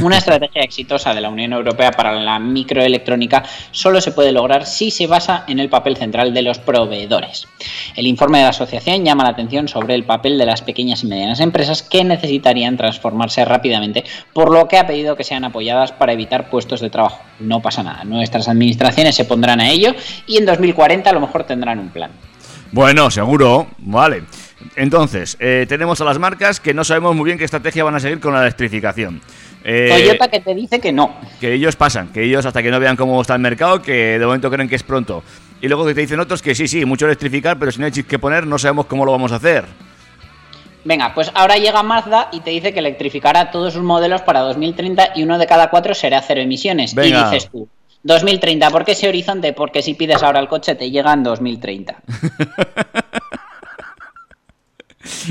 Una estrategia exitosa de la Unión Europea para la microelectrónica solo se puede lograr si se basa en el papel central de los proveedores. El informe de la asociación llama la atención sobre el papel de las pequeñas y medianas empresas que necesitarían transformarse rápidamente, por lo que ha pedido que sean apoyadas para evitar puestos de trabajo. No pasa nada, nuestras administraciones se pondrán a ello y en 2040 a lo mejor tendrán un plan. Bueno, seguro, vale. Entonces, eh, tenemos a las marcas que no sabemos muy bien qué estrategia van a seguir con la electrificación. Eh, Toyota que te dice que no. que ellos pasan, que ellos hasta que no vean cómo está el mercado, que de momento creen que es pronto. Y luego que te dicen otros que sí, sí, mucho electrificar, pero si no hay chips que poner, no sabemos cómo lo vamos a hacer. Venga, pues ahora llega Mazda y te dice que electrificará todos sus modelos para 2030 y uno de cada cuatro será cero emisiones. Venga. Y dices tú, 2030, ¿por qué ese horizonte? Porque si pides ahora el coche te llega en 2030.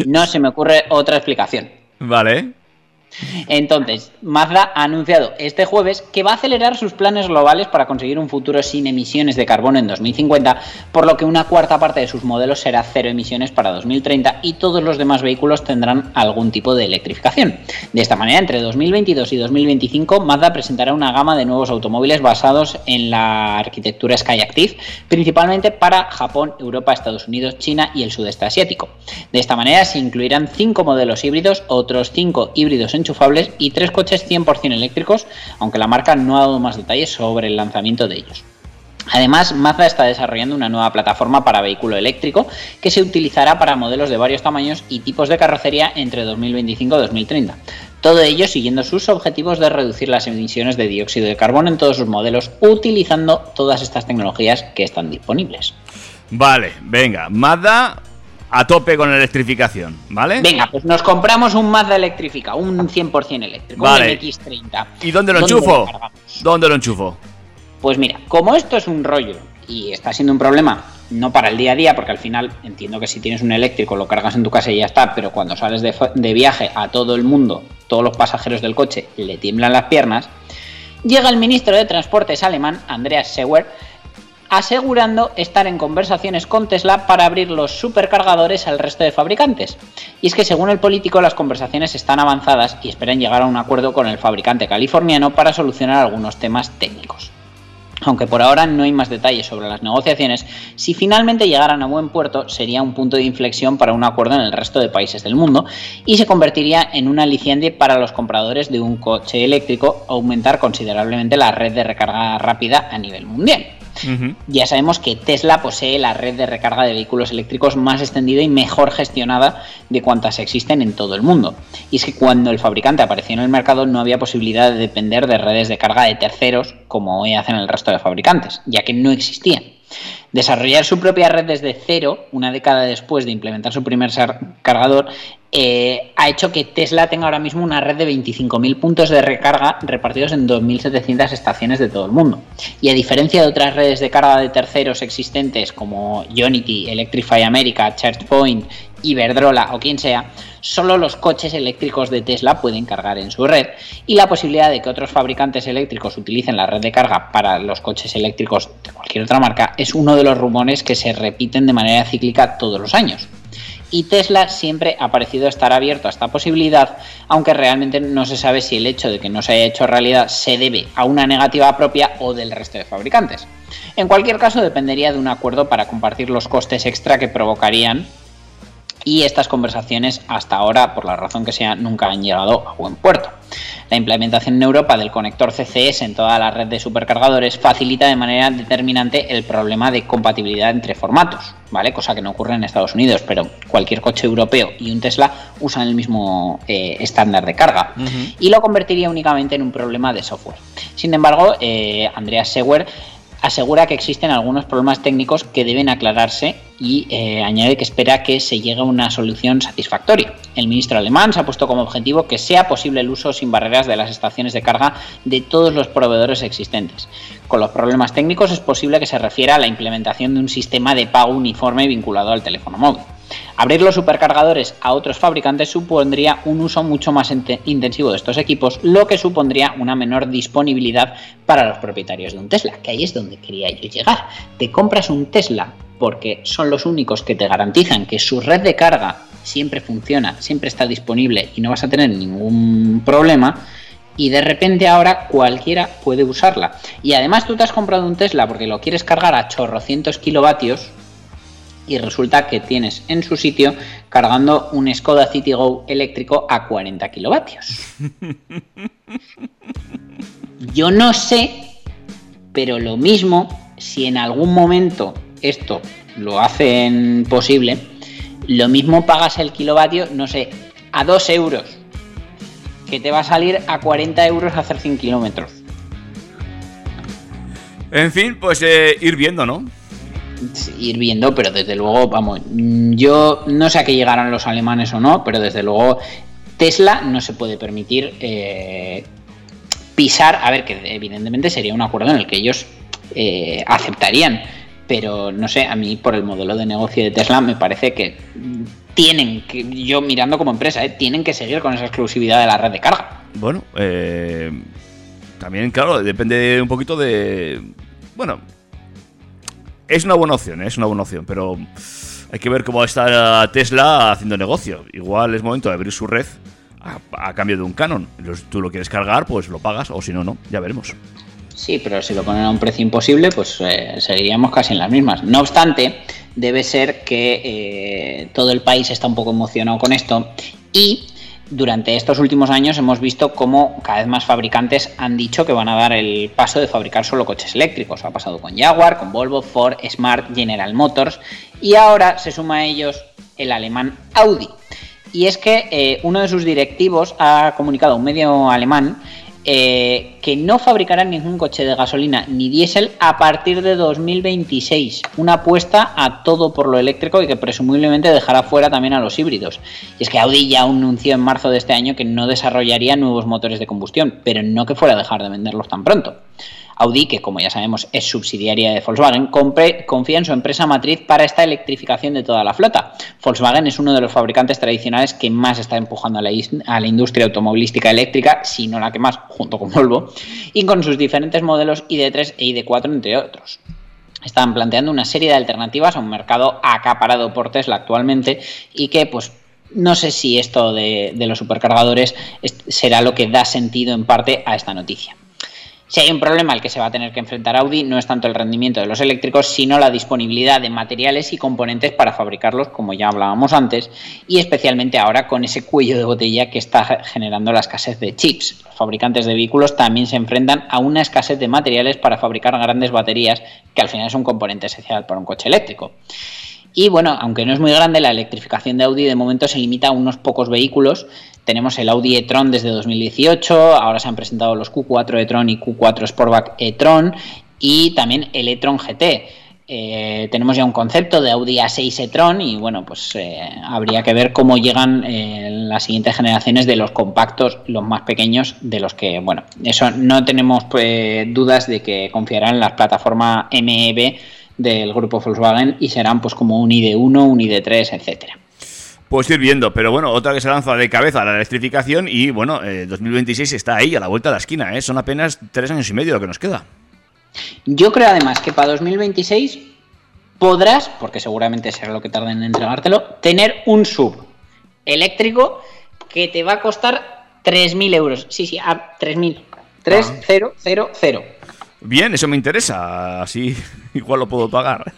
No se me ocurre otra explicación. Vale. Entonces, Mazda ha anunciado este jueves que va a acelerar sus planes globales para conseguir un futuro sin emisiones de carbono en 2050, por lo que una cuarta parte de sus modelos será cero emisiones para 2030 y todos los demás vehículos tendrán algún tipo de electrificación. De esta manera, entre 2022 y 2025, Mazda presentará una gama de nuevos automóviles basados en la arquitectura Skyactiv, principalmente para Japón, Europa, Estados Unidos, China y el sudeste asiático. De esta manera se incluirán cinco modelos híbridos, otros cinco híbridos enchufables y tres coches 100% eléctricos, aunque la marca no ha dado más detalles sobre el lanzamiento de ellos. Además, Mazda está desarrollando una nueva plataforma para vehículo eléctrico que se utilizará para modelos de varios tamaños y tipos de carrocería entre 2025 y 2030. Todo ello siguiendo sus objetivos de reducir las emisiones de dióxido de carbono en todos sus modelos, utilizando todas estas tecnologías que están disponibles. Vale, venga, Mazda a tope con la electrificación, ¿vale? Venga, pues nos compramos un Mazda electrifica, un 100% eléctrico, Vale. un MX30. ¿Y dónde lo ¿Dónde enchufo? ¿Dónde lo enchufo? Pues mira, como esto es un rollo y está siendo un problema no para el día a día, porque al final entiendo que si tienes un eléctrico lo cargas en tu casa y ya está, pero cuando sales de, de viaje a todo el mundo, todos los pasajeros del coche le tiemblan las piernas, llega el ministro de Transportes alemán, Andreas Scheuer, asegurando estar en conversaciones con Tesla para abrir los supercargadores al resto de fabricantes. Y es que según el político las conversaciones están avanzadas y esperan llegar a un acuerdo con el fabricante californiano para solucionar algunos temas técnicos. Aunque por ahora no hay más detalles sobre las negociaciones, si finalmente llegaran a buen puerto sería un punto de inflexión para un acuerdo en el resto de países del mundo y se convertiría en un aliciente para los compradores de un coche eléctrico aumentar considerablemente la red de recarga rápida a nivel mundial. Ya sabemos que Tesla posee la red de recarga de vehículos eléctricos más extendida y mejor gestionada de cuantas existen en todo el mundo. Y es que cuando el fabricante apareció en el mercado no había posibilidad de depender de redes de carga de terceros como hoy hacen el resto de fabricantes, ya que no existían. Desarrollar su propia red desde cero, una década después de implementar su primer cargador, eh, ha hecho que Tesla tenga ahora mismo una red de 25.000 puntos de recarga repartidos en 2.700 estaciones de todo el mundo. Y a diferencia de otras redes de carga de terceros existentes como Unity, Electrify America, ChargePoint, Iberdrola o quien sea, solo los coches eléctricos de Tesla pueden cargar en su red y la posibilidad de que otros fabricantes eléctricos utilicen la red de carga para los coches eléctricos de cualquier otra marca es uno de los rumores que se repiten de manera cíclica todos los años. Y Tesla siempre ha parecido estar abierto a esta posibilidad, aunque realmente no se sabe si el hecho de que no se haya hecho realidad se debe a una negativa propia o del resto de fabricantes. En cualquier caso, dependería de un acuerdo para compartir los costes extra que provocarían y estas conversaciones hasta ahora, por la razón que sea, nunca han llegado a buen puerto. La implementación en Europa del conector CCS en toda la red de supercargadores facilita de manera determinante el problema de compatibilidad entre formatos, ¿vale? Cosa que no ocurre en Estados Unidos, pero cualquier coche europeo y un Tesla usan el mismo eh, estándar de carga y lo convertiría únicamente en un problema de software. Sin embargo, eh, Andreas Sewer asegura que existen algunos problemas técnicos que deben aclararse y eh, añade que espera que se llegue a una solución satisfactoria. El ministro alemán se ha puesto como objetivo que sea posible el uso sin barreras de las estaciones de carga de todos los proveedores existentes. Con los problemas técnicos es posible que se refiera a la implementación de un sistema de pago uniforme vinculado al teléfono móvil. Abrir los supercargadores a otros fabricantes supondría un uso mucho más intensivo de estos equipos, lo que supondría una menor disponibilidad para los propietarios de un Tesla, que ahí es donde quería yo llegar. Te compras un Tesla porque son los únicos que te garantizan que su red de carga siempre funciona, siempre está disponible y no vas a tener ningún problema. Y de repente ahora cualquiera puede usarla. Y además tú te has comprado un Tesla porque lo quieres cargar a chorrocientos kilovatios, y resulta que tienes en su sitio cargando un Skoda Citigo eléctrico a 40 kilovatios. [LAUGHS] Yo no sé, pero lo mismo, si en algún momento esto lo hacen posible, lo mismo pagas el kilovatio, no sé, a 2 euros, que te va a salir a 40 euros hacer 100 kilómetros. En fin, pues eh, ir viendo, ¿no? ir viendo, pero desde luego, vamos, yo no sé a qué llegarán los alemanes o no, pero desde luego Tesla no se puede permitir eh, pisar, a ver, que evidentemente sería un acuerdo en el que ellos eh, aceptarían, pero no sé, a mí por el modelo de negocio de Tesla me parece que tienen que, yo mirando como empresa, eh, tienen que seguir con esa exclusividad de la red de carga. Bueno, también, claro, depende un poquito de... Bueno, es una buena opción, ¿eh? es una buena opción, pero hay que ver cómo está Tesla haciendo negocio. Igual es momento de abrir su red a, cambio de un Canon. Tú lo quieres cargar, pues lo pagas, o si no, no, ya veremos. Sí, pero si lo ponen a un precio imposible, pues eh, seguiríamos casi en las mismas. No obstante, debe ser que eh, todo el país está un poco emocionado con esto y durante estos últimos años hemos visto cómo cada vez más fabricantes han dicho que van a dar el paso de fabricar solo coches eléctricos. Ha pasado con Jaguar, con Volvo, Ford, Smart, General Motors y ahora se suma a ellos el alemán Audi. Y es que eh, uno de sus directivos ha comunicado a un medio alemán eh, que no fabricarán ningún coche de gasolina ni diésel a partir de 2026. Una apuesta a todo por lo eléctrico y que presumiblemente dejará fuera también a los híbridos. Y es que Audi ya anunció en marzo de este año que no desarrollaría nuevos motores de combustión, pero no que fuera a dejar de venderlos tan pronto. Audi, que como ya sabemos es subsidiaria de Volkswagen, confía en su empresa matriz para esta electrificación de toda la flota. Volkswagen es uno de los fabricantes tradicionales que más está empujando a la, industria automovilística eléctrica, si no la que más, junto con Volvo, y con sus diferentes modelos ID3 e ID4, entre otros están planteando una serie de alternativas a un mercado acaparado por Tesla actualmente y que pues no sé si esto de, de los supercargadores será lo que da sentido en parte a esta noticia. Si hay un problema al que se va a tener que enfrentar Audi, no es tanto el rendimiento de los eléctricos, sino la disponibilidad de materiales y componentes para fabricarlos, como ya hablábamos antes, y especialmente ahora con ese cuello de botella que está generando la escasez de chips. Los fabricantes de vehículos también se enfrentan a una escasez de materiales para fabricar grandes baterías, que al final es un componente esencial para un coche eléctrico. Y bueno, aunque no es muy grande, la electrificación de Audi de momento se limita a unos pocos vehículos tenemos el Audi e-tron desde 2018, ahora se han presentado los Q4 e-tron y Q4 Sportback e-tron y también el e-tron GT. Eh, tenemos ya un concepto de Audi A6 e-tron y bueno, pues eh, habría que ver cómo llegan eh, las siguientes generaciones de los compactos, los más pequeños, de los que, bueno, eso no tenemos pues, dudas de que confiarán en la plataforma MEB del grupo Volkswagen y serán pues como un ID1, un ID3, etcétera. Pues ir viendo, pero bueno, otra que se lanza de cabeza a la electrificación y bueno, 2026 eh, está ahí, a la vuelta de la esquina, ¿eh? son apenas tres años y medio lo que nos queda. Yo creo además que para 2026 podrás, porque seguramente será lo que tarden en entregártelo, tener un sub eléctrico que te va a costar 3.000 euros. Sí, sí, a 3.000. 3.000. Bien, eso me interesa, así [LAUGHS] igual lo puedo pagar.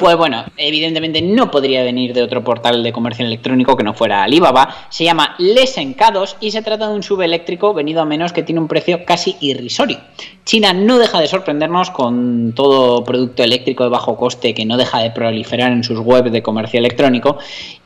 Pues bueno, evidentemente no podría venir de otro portal de comercio electrónico que no fuera Alibaba. Se llama Lesen K2 y se trata de un sub eléctrico venido a menos que tiene un precio casi irrisorio. China no deja de sorprendernos con todo producto eléctrico de bajo coste que no deja de proliferar en sus webs de comercio electrónico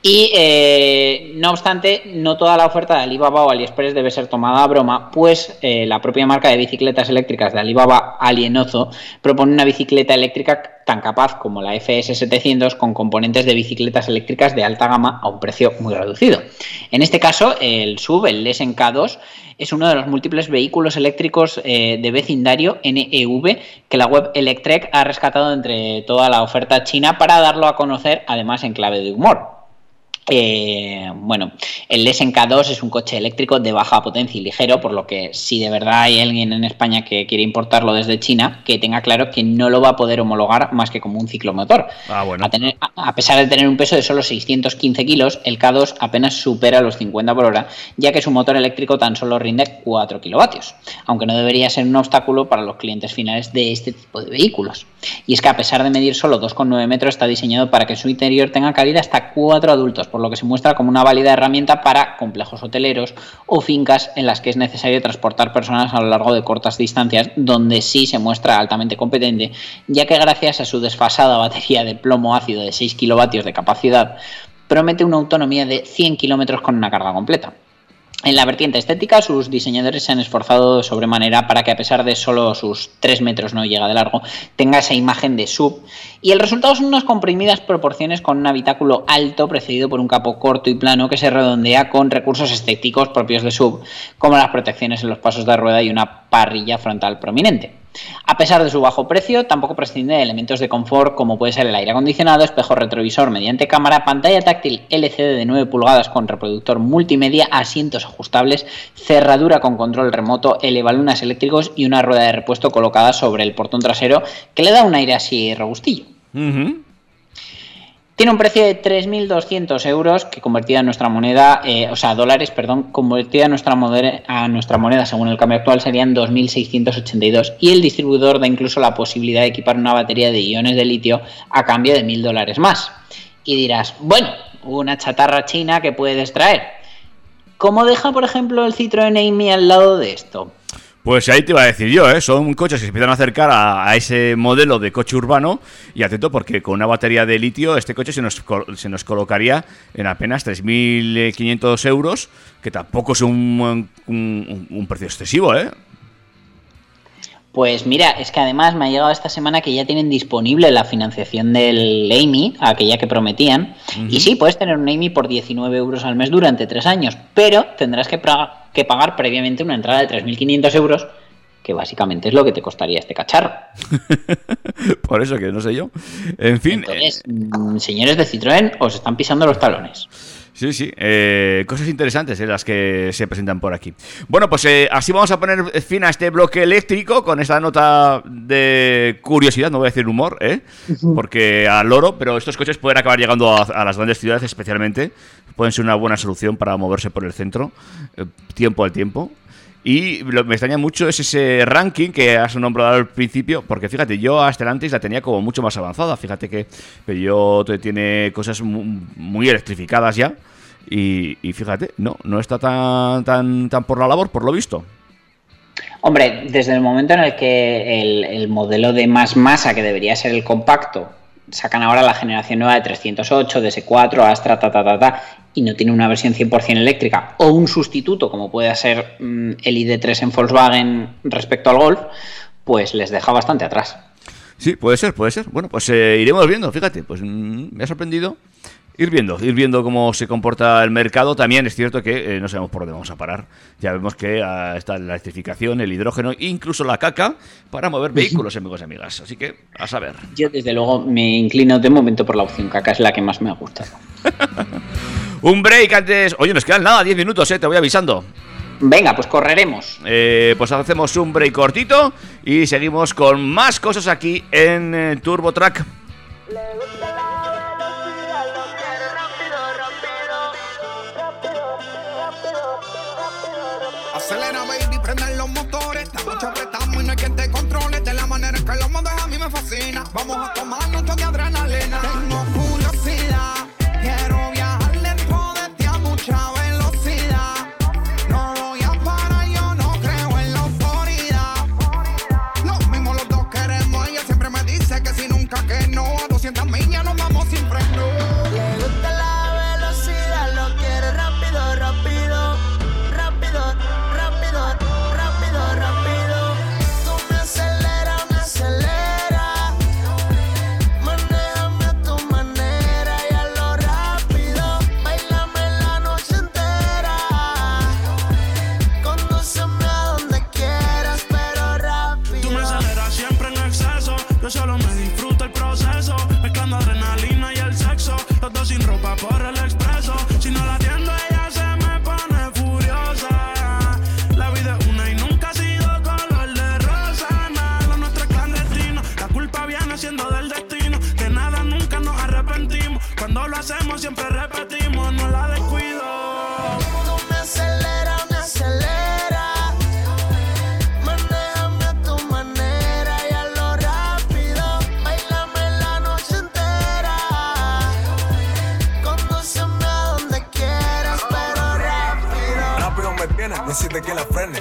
y eh, no obstante, no toda la oferta de Alibaba o AliExpress debe ser tomada a broma, pues eh, la propia marca de bicicletas eléctricas de Alibaba, Alienozo, propone una bicicleta eléctrica tan capaz como la FS700 con componentes de bicicletas eléctricas de alta gama a un precio muy reducido. En este caso, el SUV, el Lesen K2, es uno de los múltiples vehículos eléctricos eh, de vecindario NEV que la web Electrek ha rescatado entre toda la oferta china para darlo a conocer, además en clave de humor. Eh, bueno, el Lesen K2 es un coche eléctrico de baja potencia y ligero, por lo que si de verdad hay alguien en España que quiere importarlo desde China, que tenga claro que no lo va a poder homologar más que como un ciclomotor. Ah, bueno. A, tener- a- a pesar de tener un peso de solo 615 kilos, el K2 apenas supera los 50 por hora, ya que su motor eléctrico tan solo rinde 4 kilovatios, aunque no debería ser un obstáculo para los clientes finales de este tipo de vehículos. Y es que a pesar de medir solo 2,9 metros, está diseñado para que su interior tenga cabida hasta 4 adultos, por lo que se muestra como una válida herramienta para complejos hoteleros o fincas en las que es necesario transportar personas a lo largo de cortas distancias, donde sí se muestra altamente competente, ya que gracias a su desfasada batería de plomo ácido de 6 kilovatios de capacidad, promete una autonomía de 100 kilómetros con una carga completa. En la vertiente estética, sus diseñadores se han esforzado sobremanera para que a pesar de solo sus 3 metros no llega de largo, tenga esa imagen de sub. Y el resultado son unas comprimidas proporciones con un habitáculo alto precedido por un capó corto y plano que se redondea con recursos estéticos propios de sub, como las protecciones en los pasos de rueda y una parrilla frontal prominente. A pesar de su bajo precio, tampoco prescinde de elementos de confort como puede ser el aire acondicionado, espejo retrovisor mediante cámara, pantalla táctil LCD de 9 pulgadas con reproductor multimedia, asientos ajustables, cerradura con control remoto, elevalunas eléctricos y una rueda de repuesto colocada sobre el portón trasero que le da un aire así robustillo. Tiene un precio de 3.200 euros que convertida en nuestra moneda, eh, o sea, dólares, perdón, convertida a nuestra, moneda, según el cambio actual serían 2.682 y el distribuidor da incluso la posibilidad de equipar una batería de iones de litio a cambio de 1.000 dólares más. Y dirás, bueno, una chatarra china que puedes traer. ¿Cómo deja, por ejemplo, el Citroën Amy al lado de esto? Pues ahí te iba a decir yo, ¿eh? son coches que se empiezan a acercar a, ese modelo de coche urbano y atento porque con una batería de litio este coche se nos, se nos colocaría en apenas 3.500 euros, que tampoco es un- un precio excesivo, ¿eh? Pues mira, es que además me ha llegado esta semana que ya tienen disponible la financiación del Amy, aquella que prometían. Y sí, puedes tener un Amy por 19 euros al mes durante tres años, pero tendrás que, pagar previamente una entrada de 3.500 euros, que básicamente es lo que te costaría este cacharro. [LAUGHS] Por eso que no sé yo. En fin, Entonces, mm, señores de Citroën, os están pisando los talones. Sí, sí, eh, cosas interesantes eh, las que se presentan por aquí. Bueno, pues eh, así vamos a poner fin a este bloque eléctrico con esta nota de curiosidad, no voy a decir humor, ¿eh? porque al loro, pero estos coches pueden acabar llegando a, a las grandes ciudades especialmente, pueden ser una buena solución para moverse por el centro, eh, tiempo al tiempo. Y lo que me extraña mucho es ese ranking que has nombrado al principio, porque fíjate, yo a Stellantis la tenía como mucho más avanzada. Fíjate que Peugeot tiene cosas mu- muy, electrificadas ya. Y, y fíjate, no, no está tan, tan, tan por la labor, por lo visto. Hombre, desde el momento en el que el modelo de más masa, que debería ser el compacto, sacan ahora la generación nueva de 308, de S4, Astra, ta, ta, ta, ta, y no tiene una versión 100% eléctrica o un sustituto, como puede ser mm, el ID3 en Volkswagen respecto al Golf, pues les deja bastante atrás. Sí, puede ser, puede ser. Bueno, pues eh, iremos viendo, fíjate, pues mm, me ha sorprendido. Ir viendo, ir viendo cómo se comporta el mercado. También es cierto que eh, no sabemos por dónde vamos a parar. Ya vemos que ah, está la electrificación, el hidrógeno, incluso la caca para mover vehículos, amigos y amigas. Así que, a saber. Yo desde luego me inclino de momento por la opción caca, es la que más me ha gustado. [LAUGHS] Un break antes. Oye, nos quedan nada, 10 minutos, eh, te voy avisando. Venga, pues correremos. Eh, pues hacemos un break cortito y seguimos con más cosas aquí en eh, Turbo Track. Noche apretamos y no hay quien te controle. De la manera en que lo montas a mí me fascina. Vamos a tomar noche de adrenalina.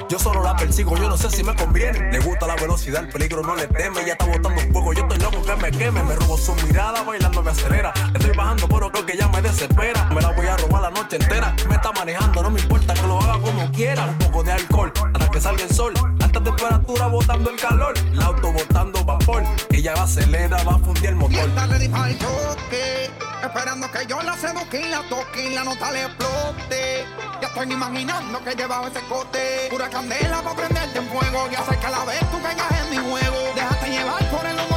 Yo solo la persigo, yo no sé si me conviene. Le gusta la velocidad, el peligro no le teme. Ella está botando fuego, yo estoy loco que me queme. Me robo su mirada, bailando me acelera. Estoy bajando, pero creo que ya me desespera. Me la voy a robar la noche entera. Me está manejando, no me importa que lo haga como quiera. Un poco de alcohol, hasta que salga el sol. Alta temperatura botando el calor. El auto botando vapor. Ella va a acelerar, va a fundir el motor. Esperando que yo la seduzca y la toque y la nota le explote. Ya estoy imaginando que llevaba ese cote. Pura candela para prenderte en fuego y hacer que la vez tú caigas en mi juego. Déjate llevar por el humo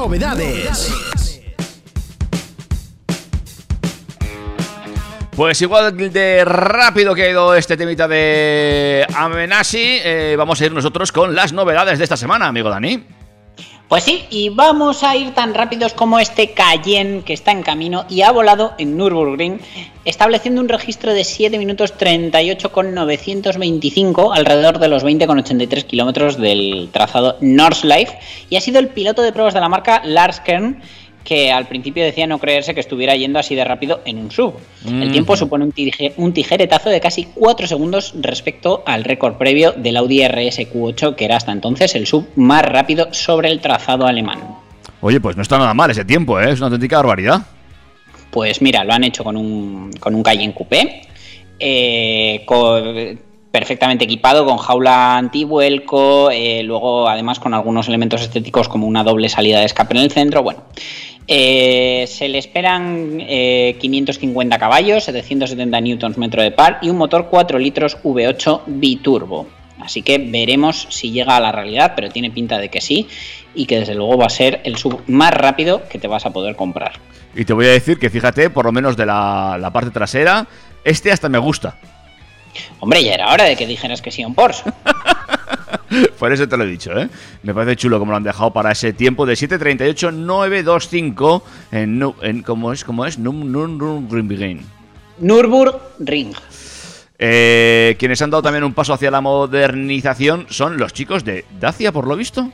Novedades. Pues igual de rápido que ha ido este temita de Amenasi, eh, vamos a ir nosotros con las novedades de esta semana, amigo Dani. Pues sí, y vamos a ir tan rápidos como este Cayenne que está en camino y ha volado en Nürburgring, estableciendo un registro de 7 minutos 38,925, alrededor de los 20,83 kilómetros del trazado Nordschleife, y ha sido el piloto de pruebas de la marca Lars Kern que al principio decía no creerse que estuviera yendo así de rápido en un sub. El Mm. tiempo supone un, tije- un tijeretazo de casi 4 segundos respecto al récord previo del Audi RS Q8, que era hasta entonces el sub más rápido sobre el trazado alemán. Oye, pues no está nada mal ese tiempo, ¿eh? es una auténtica barbaridad. Pues mira, lo han hecho con un, con un Cayenne Coupé, eh, perfectamente equipado, con jaula antivuelco, eh, luego además con algunos elementos estéticos como una doble salida de escape en el centro. Bueno, eh, se le esperan eh, 550 caballos, 770 newtons metro de par y un motor 4 litros V8 biturbo. Así que veremos si llega a la realidad, pero tiene pinta de que sí y que desde luego va a ser el sub más rápido que te vas a poder comprar. Y te voy a decir que fíjate, por lo menos de la, la parte trasera, este hasta me gusta. Hombre, ya era hora de que dijeras que sí a un Porsche. [LAUGHS] [LAUGHS] Por eso te lo he dicho, ¿eh? Me parece chulo como lo han dejado para ese tiempo de 7.38.925 en, Nu- en ¿cómo es? ¿Cómo es? Nürburgring. Nürburgring. Eh, quienes han dado también un paso hacia la modernización son los chicos de Dacia, por lo visto.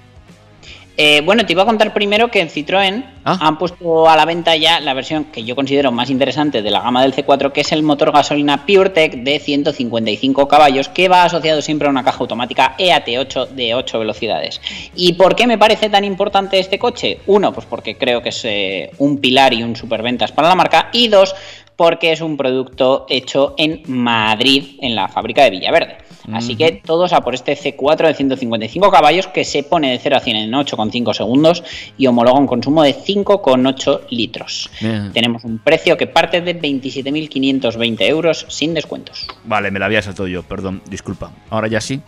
Eh, bueno, te iba a contar primero que en Citroën Ah. han puesto a la venta ya la versión que yo considero más interesante de la gama del C4, que es el motor gasolina PureTech de 155 caballos, que va asociado siempre a una caja automática E EAT8 de 8 velocidades. ¿Y por qué me parece tan importante este coche? Uno, pues porque creo que es eh, un pilar y un superventas para la marca. Y dos, porque es un producto hecho en Madrid, en la fábrica de Villaverde. Así que todos a por este C4 de 155 caballos que se pone de 0 a 100 en 8,5 segundos y homologa un consumo de 5,8 litros. Bien. Tenemos un precio que parte de 27.520 euros sin descuentos. Vale, me la había saltado yo, perdón, disculpa. Ahora ya sí.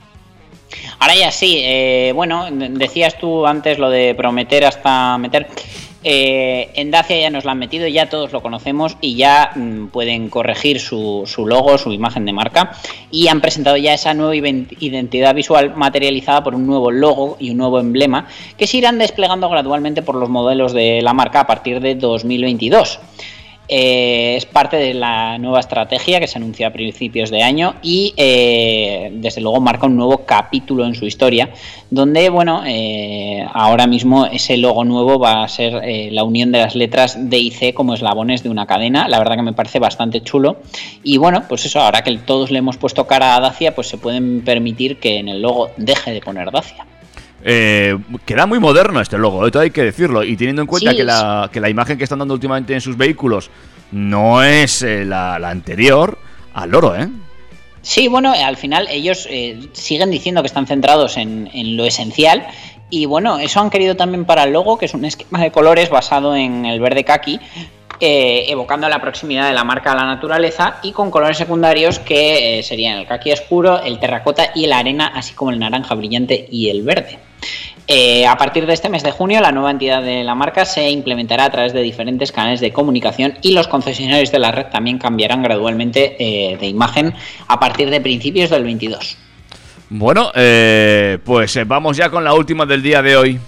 Ahora ya sí, eh, bueno, de- decías tú antes lo de prometer hasta meter. Eh, en Dacia ya nos lo han metido, ya todos lo conocemos y ya mm, pueden corregir su, su logo, su imagen de marca y han presentado ya esa nueva identidad visual materializada por un nuevo logo y un nuevo emblema que se irán desplegando gradualmente por los modelos de la marca a partir de 2022. Eh, es parte de la nueva estrategia que se anunció a principios de año y eh, desde luego marca un nuevo capítulo en su historia donde bueno eh, ahora mismo ese logo nuevo va a ser la unión de las letras D y C como eslabones de una cadena. La verdad que me parece bastante chulo. Y bueno pues eso ahora que todos le hemos puesto cara a Dacia pues se pueden permitir que en el logo deje de poner Dacia Eh, queda muy moderno este logo, todo hay que decirlo. Y teniendo en cuenta Sí, que, la, que la imagen que están dando últimamente en sus vehículos no es eh, la, la anterior, al loro, ¿eh? Sí, bueno, al final ellos eh, siguen diciendo que están centrados en, en lo esencial y bueno, eso han querido también para el logo, que es un esquema de colores basado en el verde kaki, eh, evocando la proximidad de la marca a la naturaleza y con colores secundarios que eh, serían el kaki oscuro, el terracota y la arena, así como el naranja brillante y el verde. Eh, a partir de este mes de junio, la nueva entidad de la marca se implementará a través de diferentes canales de comunicación y los concesionarios de la red también cambiarán gradualmente eh, de imagen a partir de principios del 22. Bueno, eh, pues vamos ya con la última del día de hoy.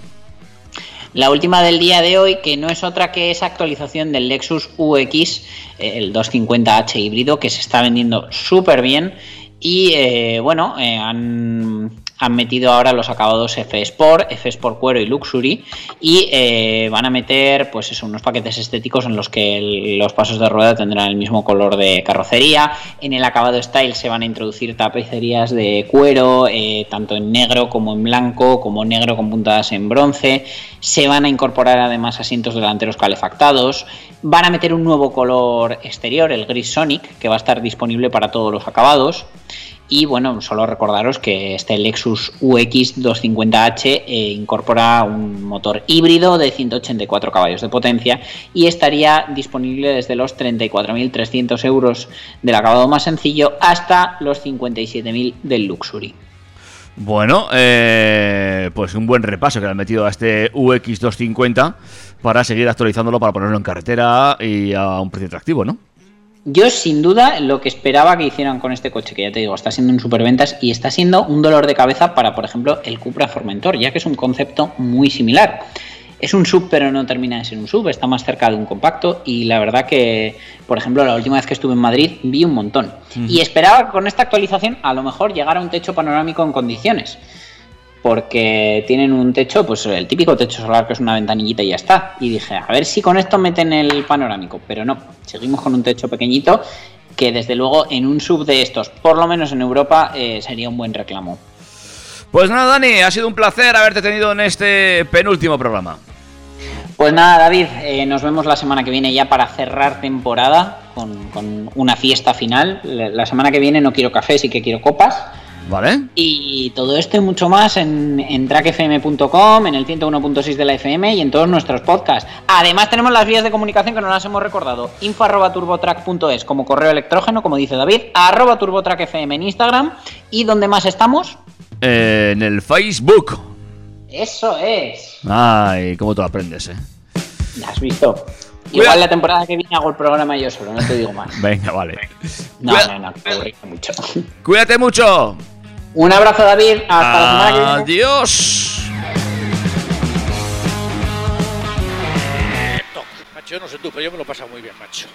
La última del día de hoy, que no es otra que esa actualización del Lexus UX, el 250H híbrido, que se está vendiendo súper bien. Y eh, bueno, eh, han, han metido ahora los acabados F Sport, F Sport Cuero y Luxury. Y eh, van a meter, pues unos paquetes estéticos en los que los pasos de rueda tendrán el mismo color de carrocería. En el acabado Style se van a introducir tapicerías de cuero, eh, tanto en negro como en blanco, como negro con puntadas en bronce. Se van a incorporar además asientos delanteros calefactados. Van a meter un nuevo color exterior, el gris Sonic, que va a estar disponible para todos los acabados. Y bueno, solo recordaros que este Lexus UX 250H eh, incorpora un motor híbrido de 184 caballos de potencia y estaría disponible desde los 34.300 euros del acabado más sencillo hasta los 57.000 del Luxury. Bueno, eh, pues un buen repaso que le han metido a este UX250 para seguir actualizándolo para ponerlo en carretera y a un precio atractivo, ¿no? Yo sin duda lo que esperaba que hicieran con este coche, que ya te digo, está siendo un superventas y está siendo un dolor de cabeza para, por ejemplo, el Cupra Formentor, ya que es un concepto muy similar. Es un sub, pero no termina de ser un sub, está más cerca de un compacto y la verdad que, por ejemplo, la última vez que estuve en Madrid vi un montón. Y esperaba que con esta actualización a lo mejor llegara a un techo panorámico en condiciones. Porque tienen un techo, pues el típico techo solar que es una ventanillita y ya está. Y dije, a ver si con esto meten el panorámico. Pero no, seguimos con un techo pequeñito que desde luego en un sub de estos, por lo menos en Europa, eh, sería un buen reclamo. Pues nada, Dani, ha sido un placer haberte tenido en este penúltimo programa. Pues nada, David, eh, nos vemos la semana que viene ya para cerrar temporada con, con una fiesta final. La la semana que viene no quiero café, sí que quiero copas. ¿Vale? Y todo esto y mucho más en, en trackfm.com, en el 101.6 de la FM y en todos nuestros podcasts. Además tenemos las vías de comunicación que no las hemos recordado. info arroba turbotrack.es como correo electrógeno, como dice David, arroba turbotrackfm en Instagram. ¿Y dónde más estamos? Eh, en el Facebook. Eso es. Ay, cómo te lo aprendes, eh. ¿Ya has visto? Igual la temporada que viene hago el programa yo solo, no te digo más. [LAUGHS] Venga, vale. No, no, no, aburrí mucho. Cuídate mucho. Un abrazo, David. Hasta la semana que viene. Adiós. Macho, yo no sé tú, pero yo me lo he pasado muy bien, macho.